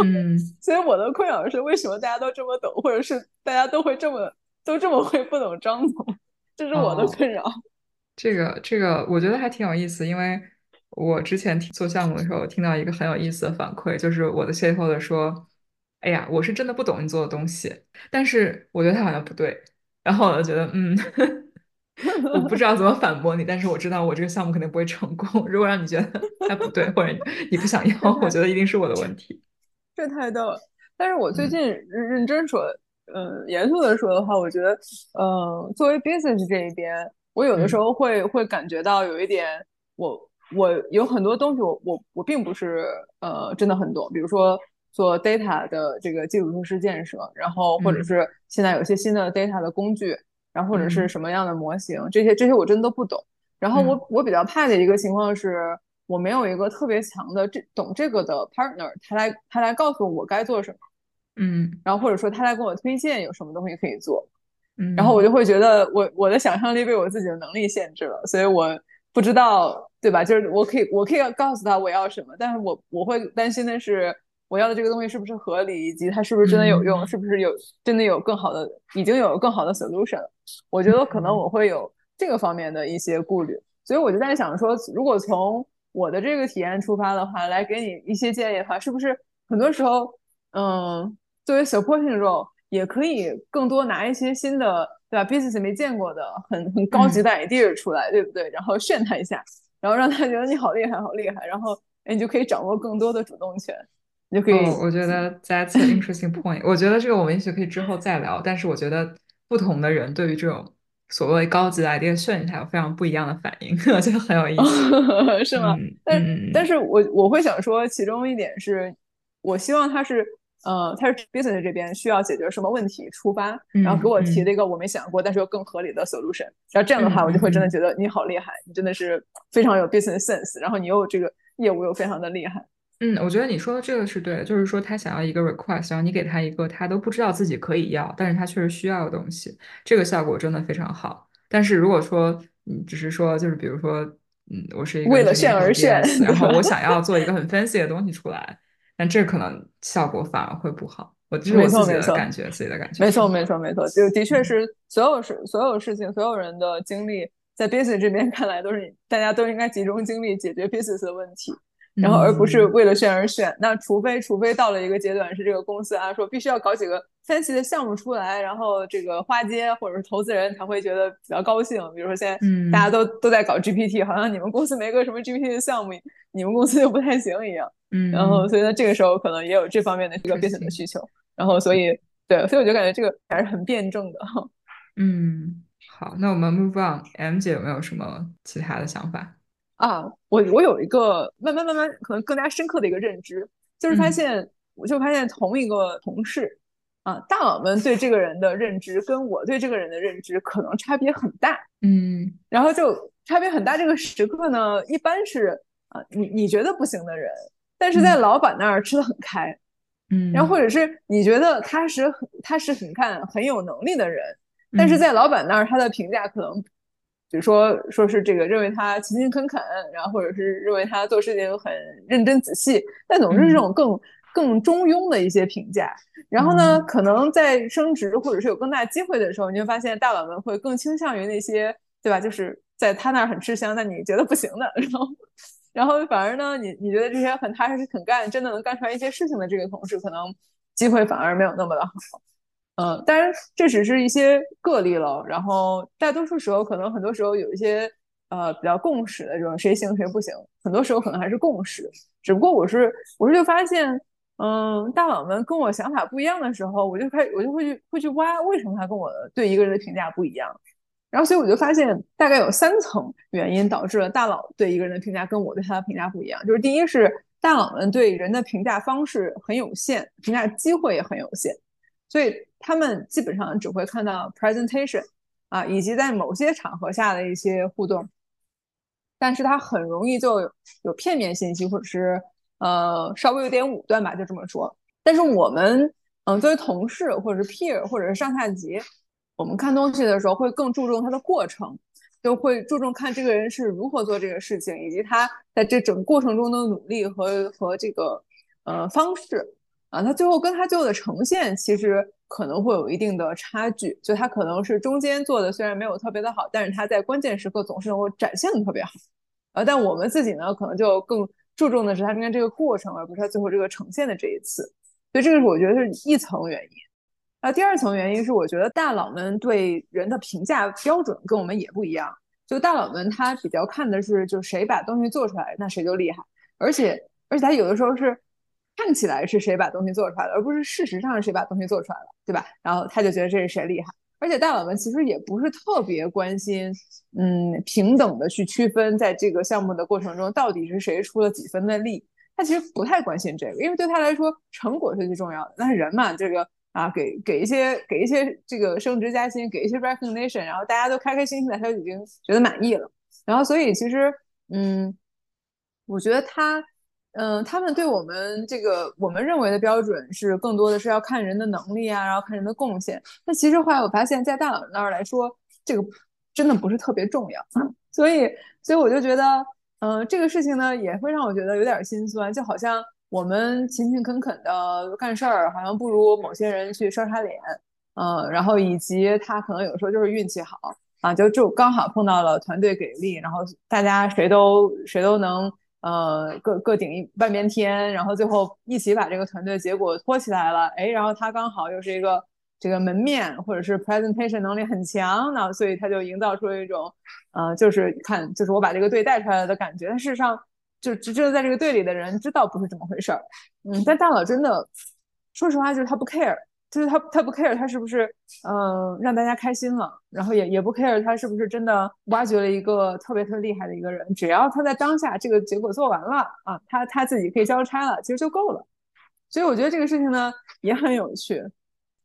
所以我的困扰是，为什么大家都这么懂，或者是大家都会这么都这么会不懂装懂，这是我的困扰。这个这个我觉得还挺有意思，因为。我之前做项目的时候，听到一个很有意思的反馈，就是我的 stakeholder 说：“哎呀，我是真的不懂你做的东西，但是我觉得他好像不对。”然后我就觉得，嗯，(laughs) 我不知道怎么反驳你，但是我知道我这个项目肯定不会成功。(laughs) 如果让你觉得它不对，或者你不想要，我觉得一定是我的问题。(laughs) 这太逗了。但是我最近认认真说，嗯，严肃的说的话，我觉得，嗯，作为 business 这一边，我有的时候会会感觉到有一点我。我有很多东西，我我我并不是呃真的很懂，比如说做 data 的这个基础设施建设，然后或者是现在有些新的 data 的工具，然后或者是什么样的模型，这些这些我真的都不懂。然后我我比较怕的一个情况是，我没有一个特别强的这懂这个的 partner，他来他来告诉我该做什么，嗯，然后或者说他来给我推荐有什么东西可以做，嗯，然后我就会觉得我我的想象力被我自己的能力限制了，所以我不知道。对吧？就是我可以，我可以告诉他我要什么，但是我我会担心的是，我要的这个东西是不是合理，以及它是不是真的有用，是不是有真的有更好的，已经有更好的 solution。我觉得可能我会有这个方面的一些顾虑，所以我就在想说，如果从我的这个体验出发的话，来给你一些建议的话，是不是很多时候，嗯，作为 supporting role 也可以更多拿一些新的，对吧？business 没见过的，很很高级的 idea 出来，对不对？然后炫他一下。然后让他觉得你好厉害，好厉害，然后你就可以掌握更多的主动权，你就可以。我觉得 that's interesting point。我觉得这个我们也许可以之后再聊。但是我觉得不同的人对于这种所谓高级的 idea 炫他有非常不一样的反应，(laughs) 我觉得很有意思，(laughs) 是吗？但但是我我会想说，其中一点是我希望他是。呃，他是 business 这边需要解决什么问题出发，然后给我提了一个我没想过但是又更合理的 solution。然后这样的话，我就会真的觉得你好厉害，你真的是非常有 business sense，然后你又这个业务又非常的厉害。嗯，我觉得你说的这个是对的，就是说他想要一个 request，然后你给他一个他都不知道自己可以要，但是他确实需要的东西，这个效果真的非常好。但是如果说你只是说，就是比如说，嗯，我是一个为了炫而炫，然后我想要做一个很 (laughs) fancy 的东西出来。但这可能效果反而会不好，我这是我自己的感觉，自己的感觉。没错，没错，没错，就的确是所有事、所有事情、所有人的精力，在 business 这边看来，都是大家都应该集中精力解决 business 的问题。然后，而不是为了炫而炫。那除非，除非到了一个阶段，是这个公司啊说必须要搞几个 fancy 的项目出来，然后这个花街或者是投资人才会觉得比较高兴。比如说现在大家都都在搞 GPT，好像你们公司没个什么 GPT 的项目，你们公司就不太行一样。嗯，然后所以呢，这个时候可能也有这方面的这个 business 的需求。然后所以对，所以我就感觉这个还是很辩证的。嗯，好，那我们 move on，M 姐有没有什么其他的想法？啊，我我有一个慢慢慢慢可能更加深刻的一个认知，就是发现，我就发现同一个同事，啊，大佬们对这个人的认知跟我对这个人的认知可能差别很大，嗯，然后就差别很大。这个时刻呢，一般是啊，你你觉得不行的人，但是在老板那儿吃的很开，嗯，然后或者是你觉得他是很他是很看很有能力的人，但是在老板那儿他的评价可能。比如说，说是这个认为他勤勤恳恳，然后或者是认为他做事情很认真仔细，但总是这种更更中庸的一些评价。然后呢，可能在升职或者是有更大机会的时候，你会发现大佬们会更倾向于那些，对吧？就是在他那儿很吃香，但你觉得不行的。然后，然后反而呢，你你觉得这些很踏实肯干，真的能干出来一些事情的这个同事，可能机会反而没有那么的好。嗯，当然这只是一些个例了。然后大多数时候，可能很多时候有一些呃比较共识的这种谁行谁不行，很多时候可能还是共识。只不过我是我是就发现，嗯，大佬们跟我想法不一样的时候，我就开我就会去会去挖为什么他跟我对一个人的评价不一样。然后所以我就发现大概有三层原因导致了大佬对一个人的评价跟我对他的评价不一样。就是第一是大佬们对人的评价方式很有限，评价机会也很有限。所以他们基本上只会看到 presentation 啊，以及在某些场合下的一些互动，但是他很容易就有片面信息，或者是呃稍微有点武断吧，就这么说。但是我们嗯作为同事或者是 peer 或者是上下级，我们看东西的时候会更注重它的过程，就会注重看这个人是如何做这个事情，以及他在这整个过程中的努力和和这个呃方式啊，他最后跟他最后的呈现其实。可能会有一定的差距，就他可能是中间做的虽然没有特别的好，但是他在关键时刻总是能够展现的特别好。呃，但我们自己呢，可能就更注重的是他中间这个过程，而不是他最后这个呈现的这一次。所以这个是我觉得是一层原因。那第二层原因是，我觉得大佬们对人的评价标准跟我们也不一样。就大佬们他比较看的是，就谁把东西做出来，那谁就厉害。而且而且他有的时候是。看起来是谁把东西做出来的，而不是事实上是谁把东西做出来了，对吧？然后他就觉得这是谁厉害，而且大佬们其实也不是特别关心，嗯，平等的去区分在这个项目的过程中到底是谁出了几分的力，他其实不太关心这个，因为对他来说成果是最重要的。那人嘛，这个啊，给给一些给一些这个升职加薪，给一些 recognition，然后大家都开开心心的，他就已经觉得满意了。然后所以其实，嗯，我觉得他。嗯，他们对我们这个我们认为的标准是更多的是要看人的能力啊，然后看人的贡献。那其实后来我发现，在大佬那儿来说，这个真的不是特别重要。(laughs) 所以，所以我就觉得，嗯，这个事情呢，也会让我觉得有点心酸。就好像我们勤勤恳恳的干事儿，好像不如某些人去刷刷脸。嗯，然后以及他可能有时候就是运气好啊，就就刚好碰到了团队给力，然后大家谁都谁都能。呃，各各顶一半边天，然后最后一起把这个团队结果托起来了。哎，然后他刚好又是一个这个门面或者是 presentation 能力很强，那所以他就营造出了一种，呃，就是看就是我把这个队带出来的感觉。但事实上，就只有在这个队里的人知道不是这么回事儿。嗯，但大佬真的，说实话就是他不 care。就是他，他不 care 他是不是，嗯，让大家开心了，然后也也不 care 他是不是真的挖掘了一个特别特别厉害的一个人，只要他在当下这个结果做完了啊，他他自己可以交差了，其实就够了。所以我觉得这个事情呢也很有趣。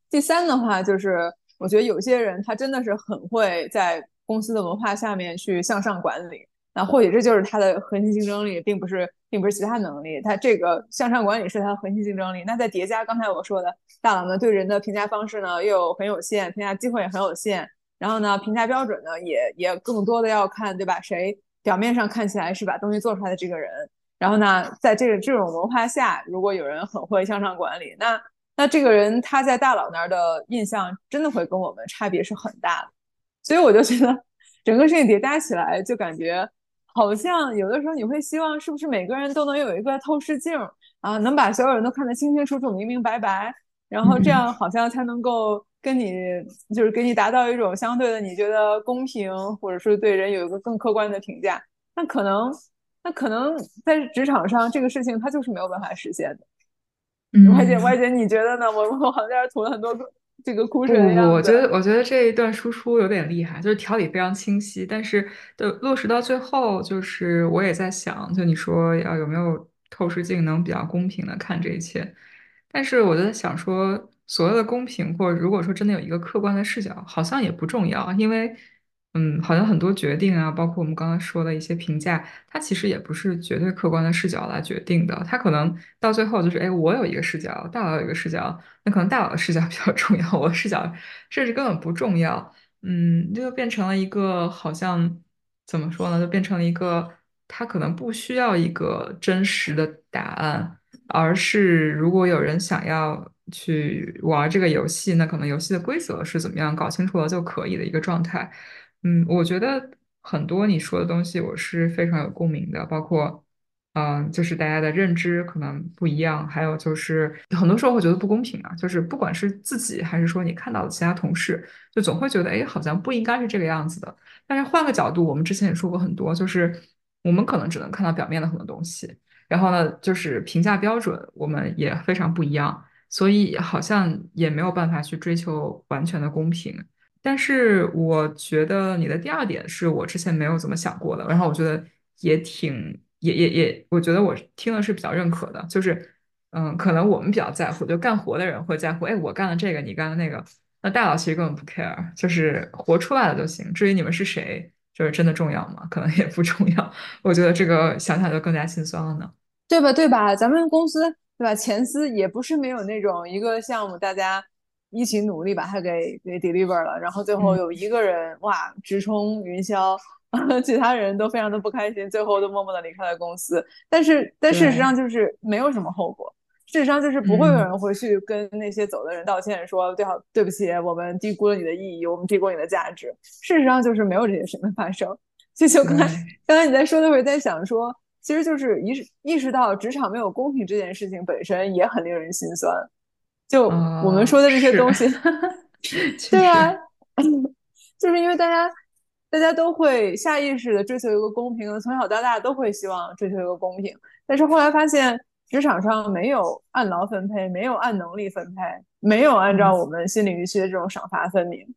第三的话就是，我觉得有些人他真的是很会在公司的文化下面去向上管理。那或许这就是他的核心竞争力，并不是，并不是其他能力。他这个向上管理是他的核心竞争力。那再叠加刚才我说的，大佬们对人的评价方式呢，又很有限，评价机会也很有限。然后呢，评价标准呢，也也更多的要看，对吧？谁表面上看起来是把东西做出来的这个人。然后呢，在这个这种文化下，如果有人很会向上管理，那那这个人他在大佬那儿的印象真的会跟我们差别是很大的。所以我就觉得，整个事情叠加起来，就感觉。好像有的时候你会希望，是不是每个人都能有一个透视镜啊，能把所有人都看得清清楚楚、明明白白，然后这样好像才能够跟你，就是给你达到一种相对的你觉得公平，或者说对人有一个更客观的评价。那可能，那可能在职场上这个事情它就是没有办法实现的。嗯外姐，外姐，你觉得呢？我我好像在这吐了很多这个苦水的我觉得，我觉得这一段输出有点厉害，就是条理非常清晰，但是的落实到最后，就是我也在想，就你说要有没有透视镜能比较公平的看这一切，但是我就在想说，所谓的公平，或者如果说真的有一个客观的视角，好像也不重要，因为。嗯，好像很多决定啊，包括我们刚刚说的一些评价，它其实也不是绝对客观的视角来决定的。它可能到最后就是，哎，我有一个视角，大佬有一个视角，那可能大佬的视角比较重要，我的视角甚至根本不重要。嗯，这就变成了一个好像怎么说呢？就变成了一个，它可能不需要一个真实的答案，而是如果有人想要去玩这个游戏，那可能游戏的规则是怎么样，搞清楚了就可以的一个状态。嗯，我觉得很多你说的东西我是非常有共鸣的，包括，嗯，就是大家的认知可能不一样，还有就是很多时候会觉得不公平啊，就是不管是自己还是说你看到的其他同事，就总会觉得，哎，好像不应该是这个样子的。但是换个角度，我们之前也说过很多，就是我们可能只能看到表面的很多东西，然后呢，就是评价标准我们也非常不一样，所以好像也没有办法去追求完全的公平。但是我觉得你的第二点是我之前没有怎么想过的，然后我觉得也挺也也也，我觉得我听的是比较认可的，就是嗯，可能我们比较在乎，就干活的人会在乎，哎，我干了这个，你干了那个，那大佬其实根本不 care，就是活出来了就行。至于你们是谁，就是真的重要吗？可能也不重要。我觉得这个想想就更加心酸了呢。对吧？对吧？咱们公司对吧？前司也不是没有那种一个项目，大家一起努力把它给给 deliver 了，然后最后有一个人哇直冲云霄，(laughs) 其他人都非常的不开心，最后都默默的离开了公司。但是但事实上就是没有什么后果，事实上就是不会有人回去跟那些走的人道歉，说对好对不起，我们低估了你的意义，我们低估你的价值。事实上就是没有这些事情发生。就就刚才刚才你在说的时候，在想说。其实就是意识意识到职场没有公平这件事情本身也很令人心酸。就我们说的这些东西，(laughs) (laughs) 对啊，(laughs) 就是因为大家大家都会下意识的追求一个公平，从小到大都会希望追求一个公平。但是后来发现职场上没有按劳分配，没有按能力分配，没有按照我们心理预期的这种赏罚分明。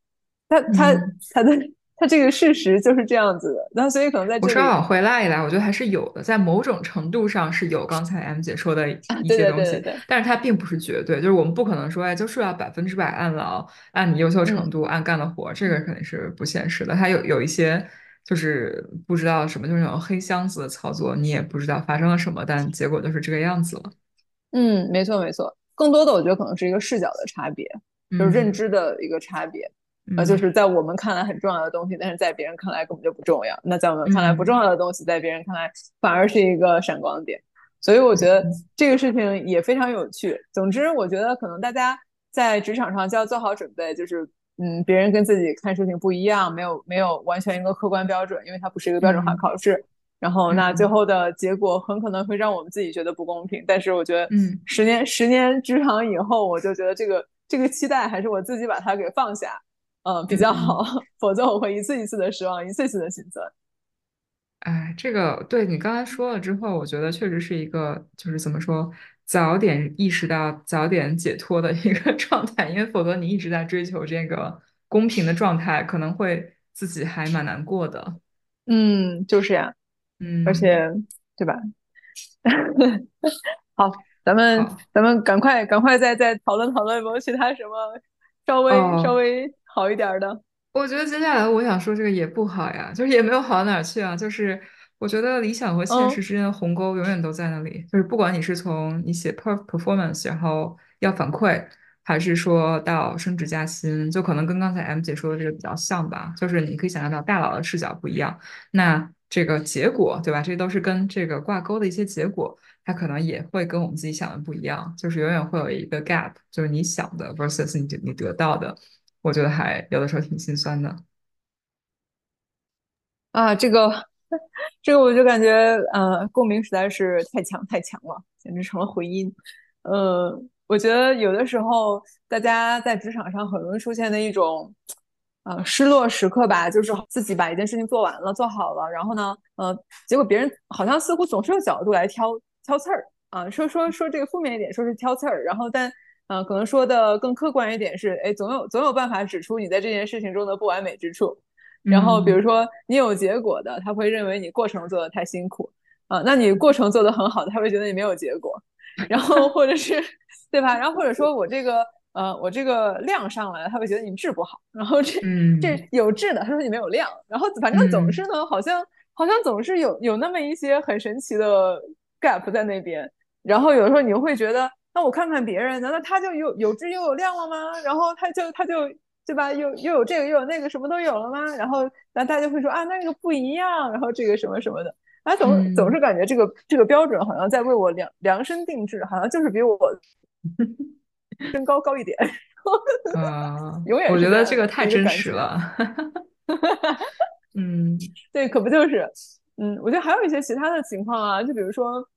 他他他的。它这个事实就是这样子的，那所以可能在这里，我稍往回拉一拉，我觉得还是有的，在某种程度上是有刚才 M 姐说的一些东西，但是它并不是绝对，就是我们不可能说，哎，就是要百分之百按劳，按你优秀程度按干的活，这个肯定是不现实的。它有有一些就是不知道什么，就是那种黑箱子的操作，你也不知道发生了什么，但结果就是这个样子了。嗯，没错没错，更多的我觉得可能是一个视角的差别，就是认知的一个差别。呃，就是在我们看来很重要的东西，但是在别人看来根本就不重要。那在我们看来不重要的东西，在别人看来反而是一个闪光点。所以我觉得这个事情也非常有趣。总之，我觉得可能大家在职场上就要做好准备，就是嗯，别人跟自己看事情不一样，没有没有完全一个客观标准，因为它不是一个标准化考试。然后那最后的结果很可能会让我们自己觉得不公平。但是我觉得，嗯，十年十年职场以后，我就觉得这个这个期待还是我自己把它给放下。嗯，比较好，否则我会一次一次的失望，一次一次的心酸。哎，这个对你刚才说了之后，我觉得确实是一个，就是怎么说，早点意识到，早点解脱的一个 (laughs) 状态，因为否则你一直在追求这个公平的状态，可能会自己还蛮难过的。嗯，就是呀，嗯，而且，对吧？(laughs) 好，咱们咱们赶快赶快再再讨论讨论有没有其他什么稍微稍微。好一点的，我觉得接下来我想说这个也不好呀，就是也没有好到哪去啊。就是我觉得理想和现实之间的鸿沟永远都在那里。就是不管你是从你写 performance，然后要反馈，还是说到升职加薪，就可能跟刚才 M 姐说的这个比较像吧。就是你可以想象到大佬的视角不一样，那这个结果对吧？这都是跟这个挂钩的一些结果，它可能也会跟我们自己想的不一样。就是永远会有一个 gap，就是你想的 versus 你你得到的。我觉得还有的时候挺心酸的啊，这个 (laughs) 这个我就感觉呃，共鸣实在是太强太强了，简直成了回音。呃，我觉得有的时候大家在职场上很容易出现的一种呃失落时刻吧，就是自己把一件事情做完了做好了，然后呢呃，结果别人好像似乎总是有角度来挑挑刺儿啊，说说说这个负面一点，说是挑刺儿，然后但。嗯，可能说的更客观一点是，哎，总有总有办法指出你在这件事情中的不完美之处。然后，比如说你有结果的，他会认为你过程做的太辛苦啊；那你过程做的很好的，他会觉得你没有结果。然后，或者是 (laughs) 对吧？然后或者说我这个呃，我这个量上来了，他会觉得你质不好。然后这这有质的，他说你没有量。然后反正总是呢，好像好像总是有有那么一些很神奇的 gap 在那边。然后有时候你会觉得。那我看看别人，难道他就有有质又有量了吗？然后他就他就对吧？又又有这个又有那个，什么都有了吗？然后那大家就会说啊，那个不一样。然后这个什么什么的，啊，总总是感觉这个这个标准好像在为我量量身定制，好像就是比我 (laughs) 身高高一点。啊，(laughs) 永远我觉得这个太真实了。(laughs) 嗯，对，可不就是？嗯，我觉得还有一些其他的情况啊，就比如说，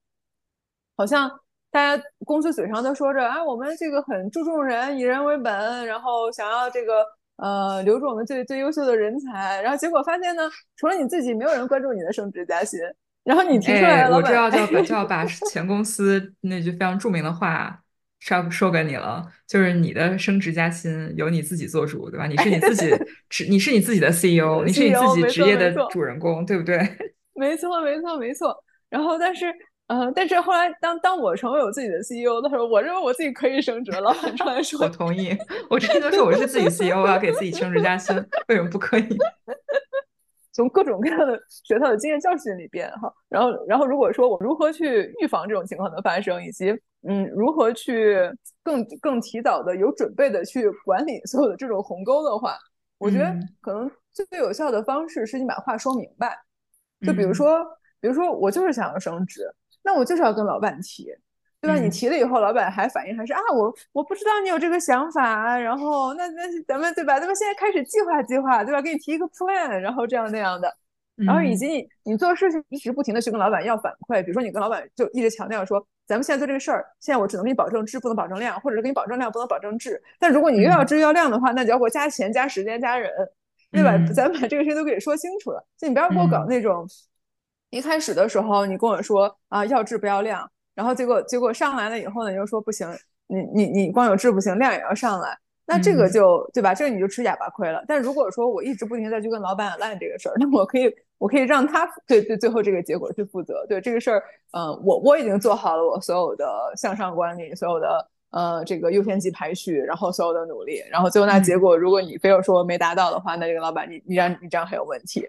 好像。大家公司嘴上都说着啊，我们这个很注重人，以人为本，然后想要这个呃留住我们最最优秀的人才，然后结果发现呢，除了你自己，没有人关注你的升职加薪。然后你提出来了，我知道就要把就要把前公司那句非常著名的话说说给你了，就是你的升职加薪由你自己做主，对吧？你是你自己 (laughs) 职，你是你自己的 CEO，你是你自己职业的主人公，对不对？(laughs) 没错，没错，没错。然后但是。嗯，但是后来当当我成为我自己的 CEO 的时候，我认为我自己可以升职了。老板出来说，我同意。我之前都说我是自己 CEO，我要给自己升职加薪，为什么不可以？(laughs) 从各种各样的学到的经验教训里边哈，然后然后如果说我如何去预防这种情况的发生，以及嗯如何去更更提早的有准备的去管理所有的这种鸿沟的话，我觉得可能最有效的方式是你把话说明白。就比如说，比如说我就是想要升职，那我就是要跟老板提。对吧？你提了以后，老板还反应还是啊，我我不知道你有这个想法，然后那那咱们对吧？咱们现在开始计划计划，对吧？给你提一个 plan，然后这样那样的，然后以及你你做事情一直不停的去跟老板要反馈，比如说你跟老板就一直强调说，咱们现在做这个事儿，现在我只能给你保证质，不能保证量，或者是给你保证量，不能保证质。但如果你又要质又要量的话，那就要给我加钱、加时间、加人，对吧？咱们把这个事情都给说清楚了，就你不要给我搞那种，一开始的时候你跟我说啊要质不要量。然后结果结果上来了以后呢，你又说不行，你你你光有质不行，量也要上来，那这个就对吧？这个你就吃哑巴亏了。但如果说我一直不停再去跟老板烂这个事儿，那我可以我可以让他对对最后这个结果去负责。对这个事儿，嗯，我我已经做好了我所有的向上管理，所有的呃这个优先级排序，然后所有的努力，然后最后那结果，如果你非要说没达到的话，那这个老板你你让你这样很有问题。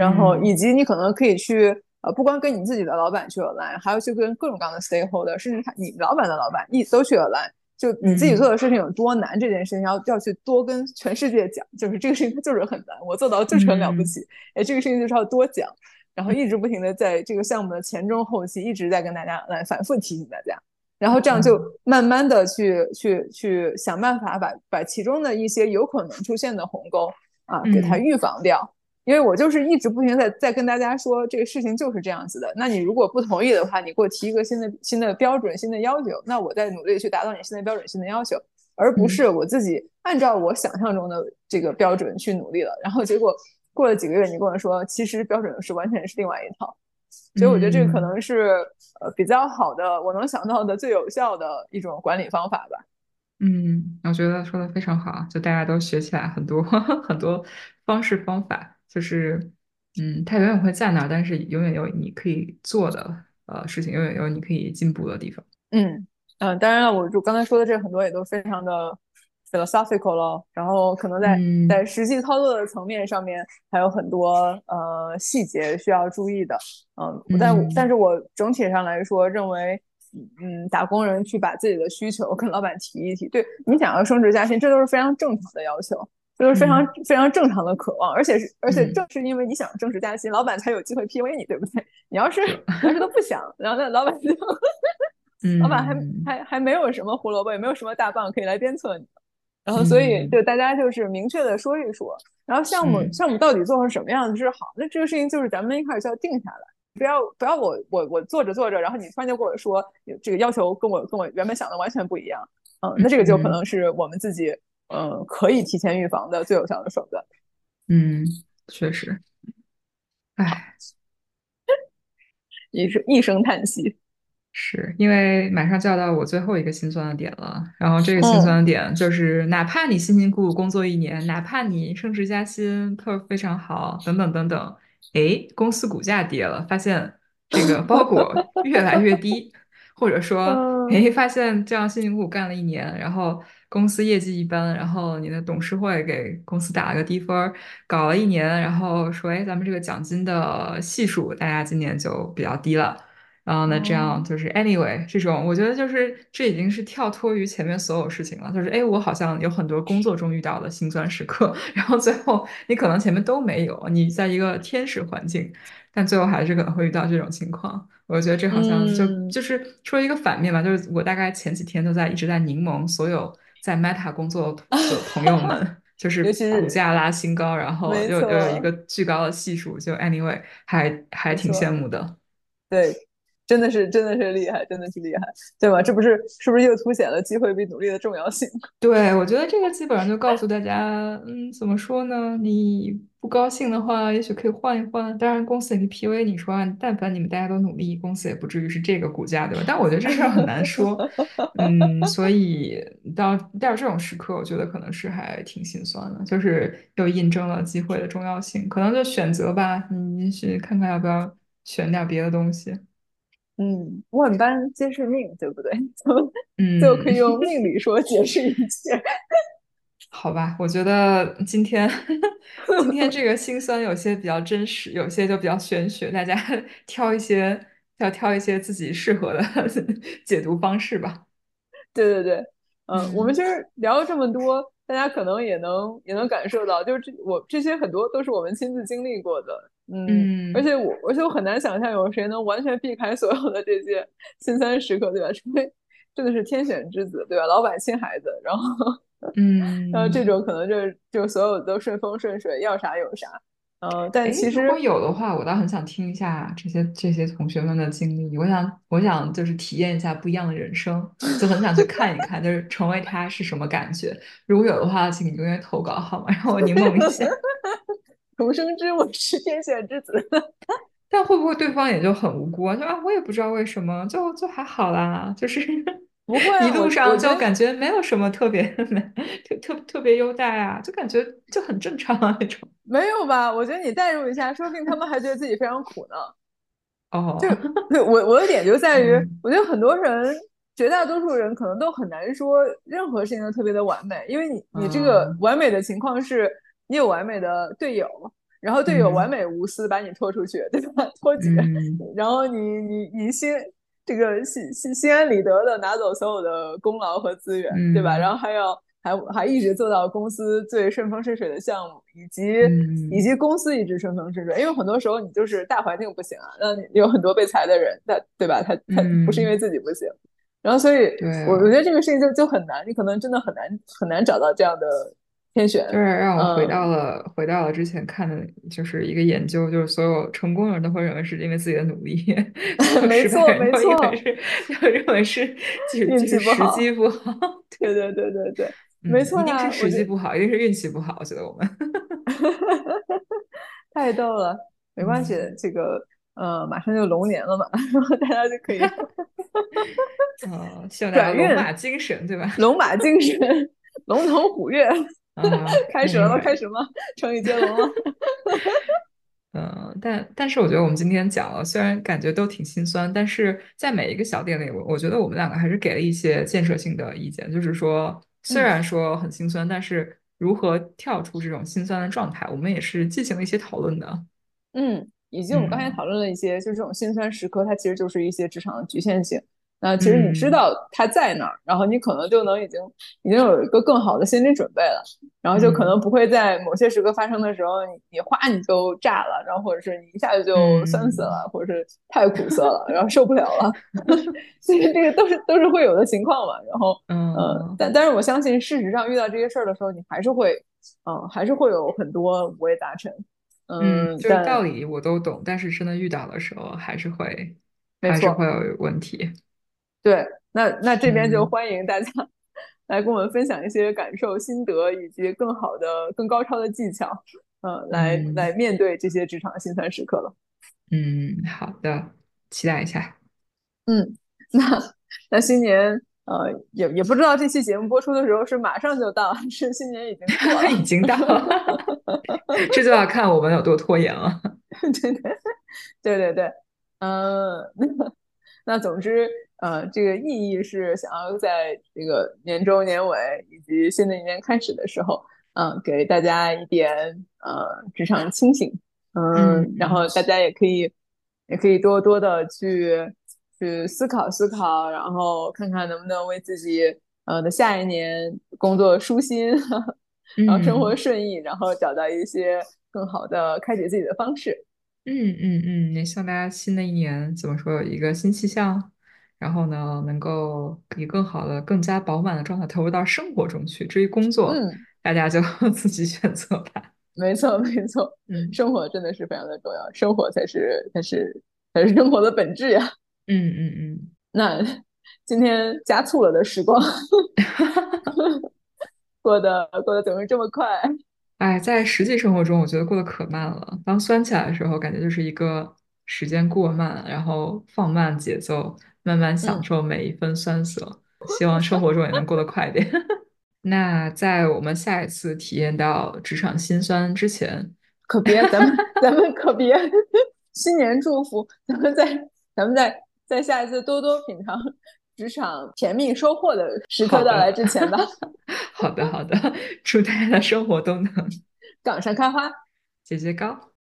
然后以及你可能可以去。呃，不光跟你自己的老板去 align，还要去跟各种各样的 stakeholder，甚至他你老板的老板一都去 align。就你自己做的事情有多难，这件事情要要去多跟全世界讲，就是这个事情它就是很难，我做到就是很了不起。哎，这个事情就是要多讲，然后一直不停的在这个项目的前中后期一直在跟大家来反复提醒大家，然后这样就慢慢的去去去想办法把把其中的一些有可能出现的鸿沟啊给它预防掉。因为我就是一直不停在在跟大家说这个事情就是这样子的。那你如果不同意的话，你给我提一个新的新的标准、新的要求，那我再努力去达到你新的标准、新的要求，而不是我自己按照我想象中的这个标准去努力了。然后结果过了几个月，你跟我说，其实标准是完全是另外一套。所以我觉得这个可能是呃比较好的，我能想到的最有效的一种管理方法吧。嗯，我觉得说的非常好，就大家都学起来很多 (laughs) 很多方式方法。就是，嗯，它永远会在那儿，但是永远有你可以做的呃事情，永远有你可以进步的地方。嗯嗯，当然了，我就刚才说的这很多也都非常的 philosophical 了，然后可能在在实际操作的层面上面还有很多呃细节需要注意的。嗯，但但是我整体上来说认为，嗯，打工人去把自己的需求跟老板提一提，对你想要升职加薪，这都是非常正常的要求。就是非常非常正常的渴望，而且是而且正是因为你想正式加薪，老板才有机会 PUA 你，对不对？你要是要是都不想，然后那老板就，(laughs) 老板还还还没有什么胡萝卜，也没有什么大棒可以来鞭策你，然后所以就大家就是明确的说一说，然后项目项目到底做成什么样子是好，那这个事情就是咱们一开始就要定下来，不要不要我我我做着做着，然后你突然就跟我说这个要求跟我跟我原本想的完全不一样，嗯，那这个就可能是我们自己。嗯，可以提前预防的最有效的手段。嗯，确实。唉，(laughs) 一声一声叹息。是因为马上就要到我最后一个心酸的点了，然后这个心酸的点就是，哪怕你辛辛苦苦工作一年，哪怕你升职加薪，客户非常好，等等等等，哎，公司股价跌了，发现这个包裹越来越低，或者说，哎，发现这样辛辛苦苦干了一年，然后。公司业绩一般，然后你的董事会给公司打了个低分，搞了一年，然后说，哎，咱们这个奖金的系数，大家今年就比较低了。然后呢，这样就是 anyway，这种我觉得就是这已经是跳脱于前面所有事情了。就是哎，我好像有很多工作中遇到的辛酸时刻，(laughs) 然后最后你可能前面都没有，你在一个天使环境，但最后还是可能会遇到这种情况。我觉得这好像就就是说一个反面吧，就是我大概前几天都在一直在柠檬所有。在 Meta 工作的朋友们，(laughs) 就是股价拉新高，然后又又有一个巨高的系数，就 Anyway 还还挺羡慕的。对，真的是真的是厉害，真的是厉害，对吧？这不是是不是又凸显了机会比努力的重要性？(laughs) 对，我觉得这个基本上就告诉大家，嗯，怎么说呢？你。不高兴的话，也许可以换一换。当然，公司也可以 P V 你说，但凡你们大家都努力，公司也不至于是这个股价，对吧？但我觉得这事儿很难说。(laughs) 嗯，所以到到这种时刻，我觉得可能是还挺心酸的，就是又印证了机会的重要性。可能就选择吧，你也许看看要不要选点别的东西。嗯，万般皆是命，对不对？(laughs) 嗯，就可以用命理 (laughs) 说解释一切。(laughs) 好吧，我觉得今天今天这个心酸有些比较真实，有些就比较玄学，大家挑一些要挑一些自己适合的解读方式吧。对对对，嗯，我们嗯其实聊了这么多，大家可能也能也能感受到，就是这我这些很多都是我们亲自经历过的，嗯，而嗯且我而且我很难想象有谁能完全避开所有的这些心酸时刻，对吧？(laughs) 除非真的是天选之子，对吧？老板亲孩子，然后嗯 (laughs) 然后这嗯。种可能就就所有都顺风顺水，要啥有啥，嗯，但其实，如果有的话，我倒很想听一下这些这些同学们的经历。我想，我想就是体验一下不一样的人生，就很想去看一看，就是成为他是什么感觉。如果有的话，请你踊跃投稿好吗？让我柠檬一下。重生之我是天选之子。(laughs) 但会不会对方也就很无辜啊？就啊，我也不知道为什么，就就还好啦，就是不会啊，一路上就感觉没有什么特别特特特别优待啊，就感觉就很正常啊那种。(laughs) 没有吧？我觉得你代入一下，说不定他们还觉得自己非常苦呢。哦，就对我我的点就在于，嗯我觉得很多人，绝大多数人可能都很难说任何事情都特别的完美，因为你你这个嗯完美的情况是，你有完美的队友，然后队友完嗯美无私把你拖出去，对吧？(laughs) 脱节，嗯然后你你你心这个心心心安理得的拿走所有的功劳和资源，对吧？然嗯后还要还还一直做到公司最顺风顺水的项目，以及以嗯及公司一直顺风顺水。因为很多时候你就是大环境不行啊，那有很多被裁的人，他对吧？他他不是因为嗯，自己不行，然后所以我我觉得这个事情就就很难，你可能真的很难很难找到这样的天选。就是让我回到嗯，了回到了之前看的，就是一个研究，就是所有成功人都会认为是因为自己的努力，(laughs) 没错没错，是就认为是就是运就是气不好。时机不好，(laughs) 对对对对对，没嗯，一定是时机不好，一定是运气不好，我觉得我们，(laughs) 太逗了，没关系，嗯这个呃马上就龙年了嘛，然后大家就可以呃，希望大家龙马精神，对吧？龙马精神，龙腾虎跃，啊，(laughs) 开始了吗？开。始吗？(laughs) 成语接龙了。(laughs) 嗯，但但是我觉得我们今天讲了，虽然感觉都挺心酸，但是在每一个小点里，我我觉得我们两个还是给了一些建设性的意见，就是说，虽嗯然说很心酸，但是如何跳出这种心酸的状态，我们也是进行了一些讨论的。嗯，以及我们刚才嗯讨论了一些，就这种心酸时刻，它其实就是一些职场的局限性。那其实你知嗯道它在那儿，然后你可能就能已经已经有一个更好的心理准备了，然后就可能嗯不会在某些时刻发生的时候，你你哗你就炸了，然后或者是你一下子就酸死嗯了，或者是太苦涩了，然后受不了了。(laughs) 其实这个都是都是会有的情况嘛。然后呃，嗯但但是我相信，事实上遇到这些事儿的时候，你还是会嗯、呃还是会有很多五味杂陈。嗯，嗯，就是道理我都懂，但是真的遇到的时候，还是会，还是会有问题。对，那那这边就嗯欢迎大家 (laughs) 来跟我们分享一些感受、心得，以及更好的、更高超的技巧，呃，来嗯来面对这些职场心酸时刻了。嗯，好的，期待一下。嗯，(laughs) 那那新年，呃，也也不知道这期节目播出的时候是马上就到，还是新年已经过了？(laughs) 已经到了，这就要看我们有多拖延了。对对对对对，嗯、呃，那那总之，呃，这个意义是想要在这个年终年尾以及新的一年开始的时候，嗯、呃，给大家一点呃职场清醒，嗯、呃，然后大家也可以也可以多多的去去思考思考，然后看看能不能为自己呃的下一年工作舒心，(laughs) 然后生活顺意，然后找到一些更好的开解自己的方式。嗯嗯嗯，也希望大家新的一年怎么说有一个新气象，然后呢，能够以更好的、更加饱满的状态投入到生活中去。至于工作，嗯，大家就 (laughs) 自己选择吧。(laughs) 没错没错，嗯生活真的是非常的重要，生活才是才是才是生活的本质呀。(laughs) 嗯嗯嗯，那今天加醋了的时光，过得过得怎么这么快？哎，在实际生活中，我觉得过得可慢了。当酸起来的时候，感觉就是一个时间过慢，然后放慢节奏，慢慢享嗯，受每一分酸涩。希望生活中也能过得快点。(laughs) 那在我们下一次体验到职场辛酸之前，可别，咱们咱们可别，新年祝福，咱们再咱们再再下一次多多品尝职场甜蜜收获的时刻到来之前吧。(laughs) 好的，好的，祝大家的生活都能 (laughs) 岗上开花，节节高。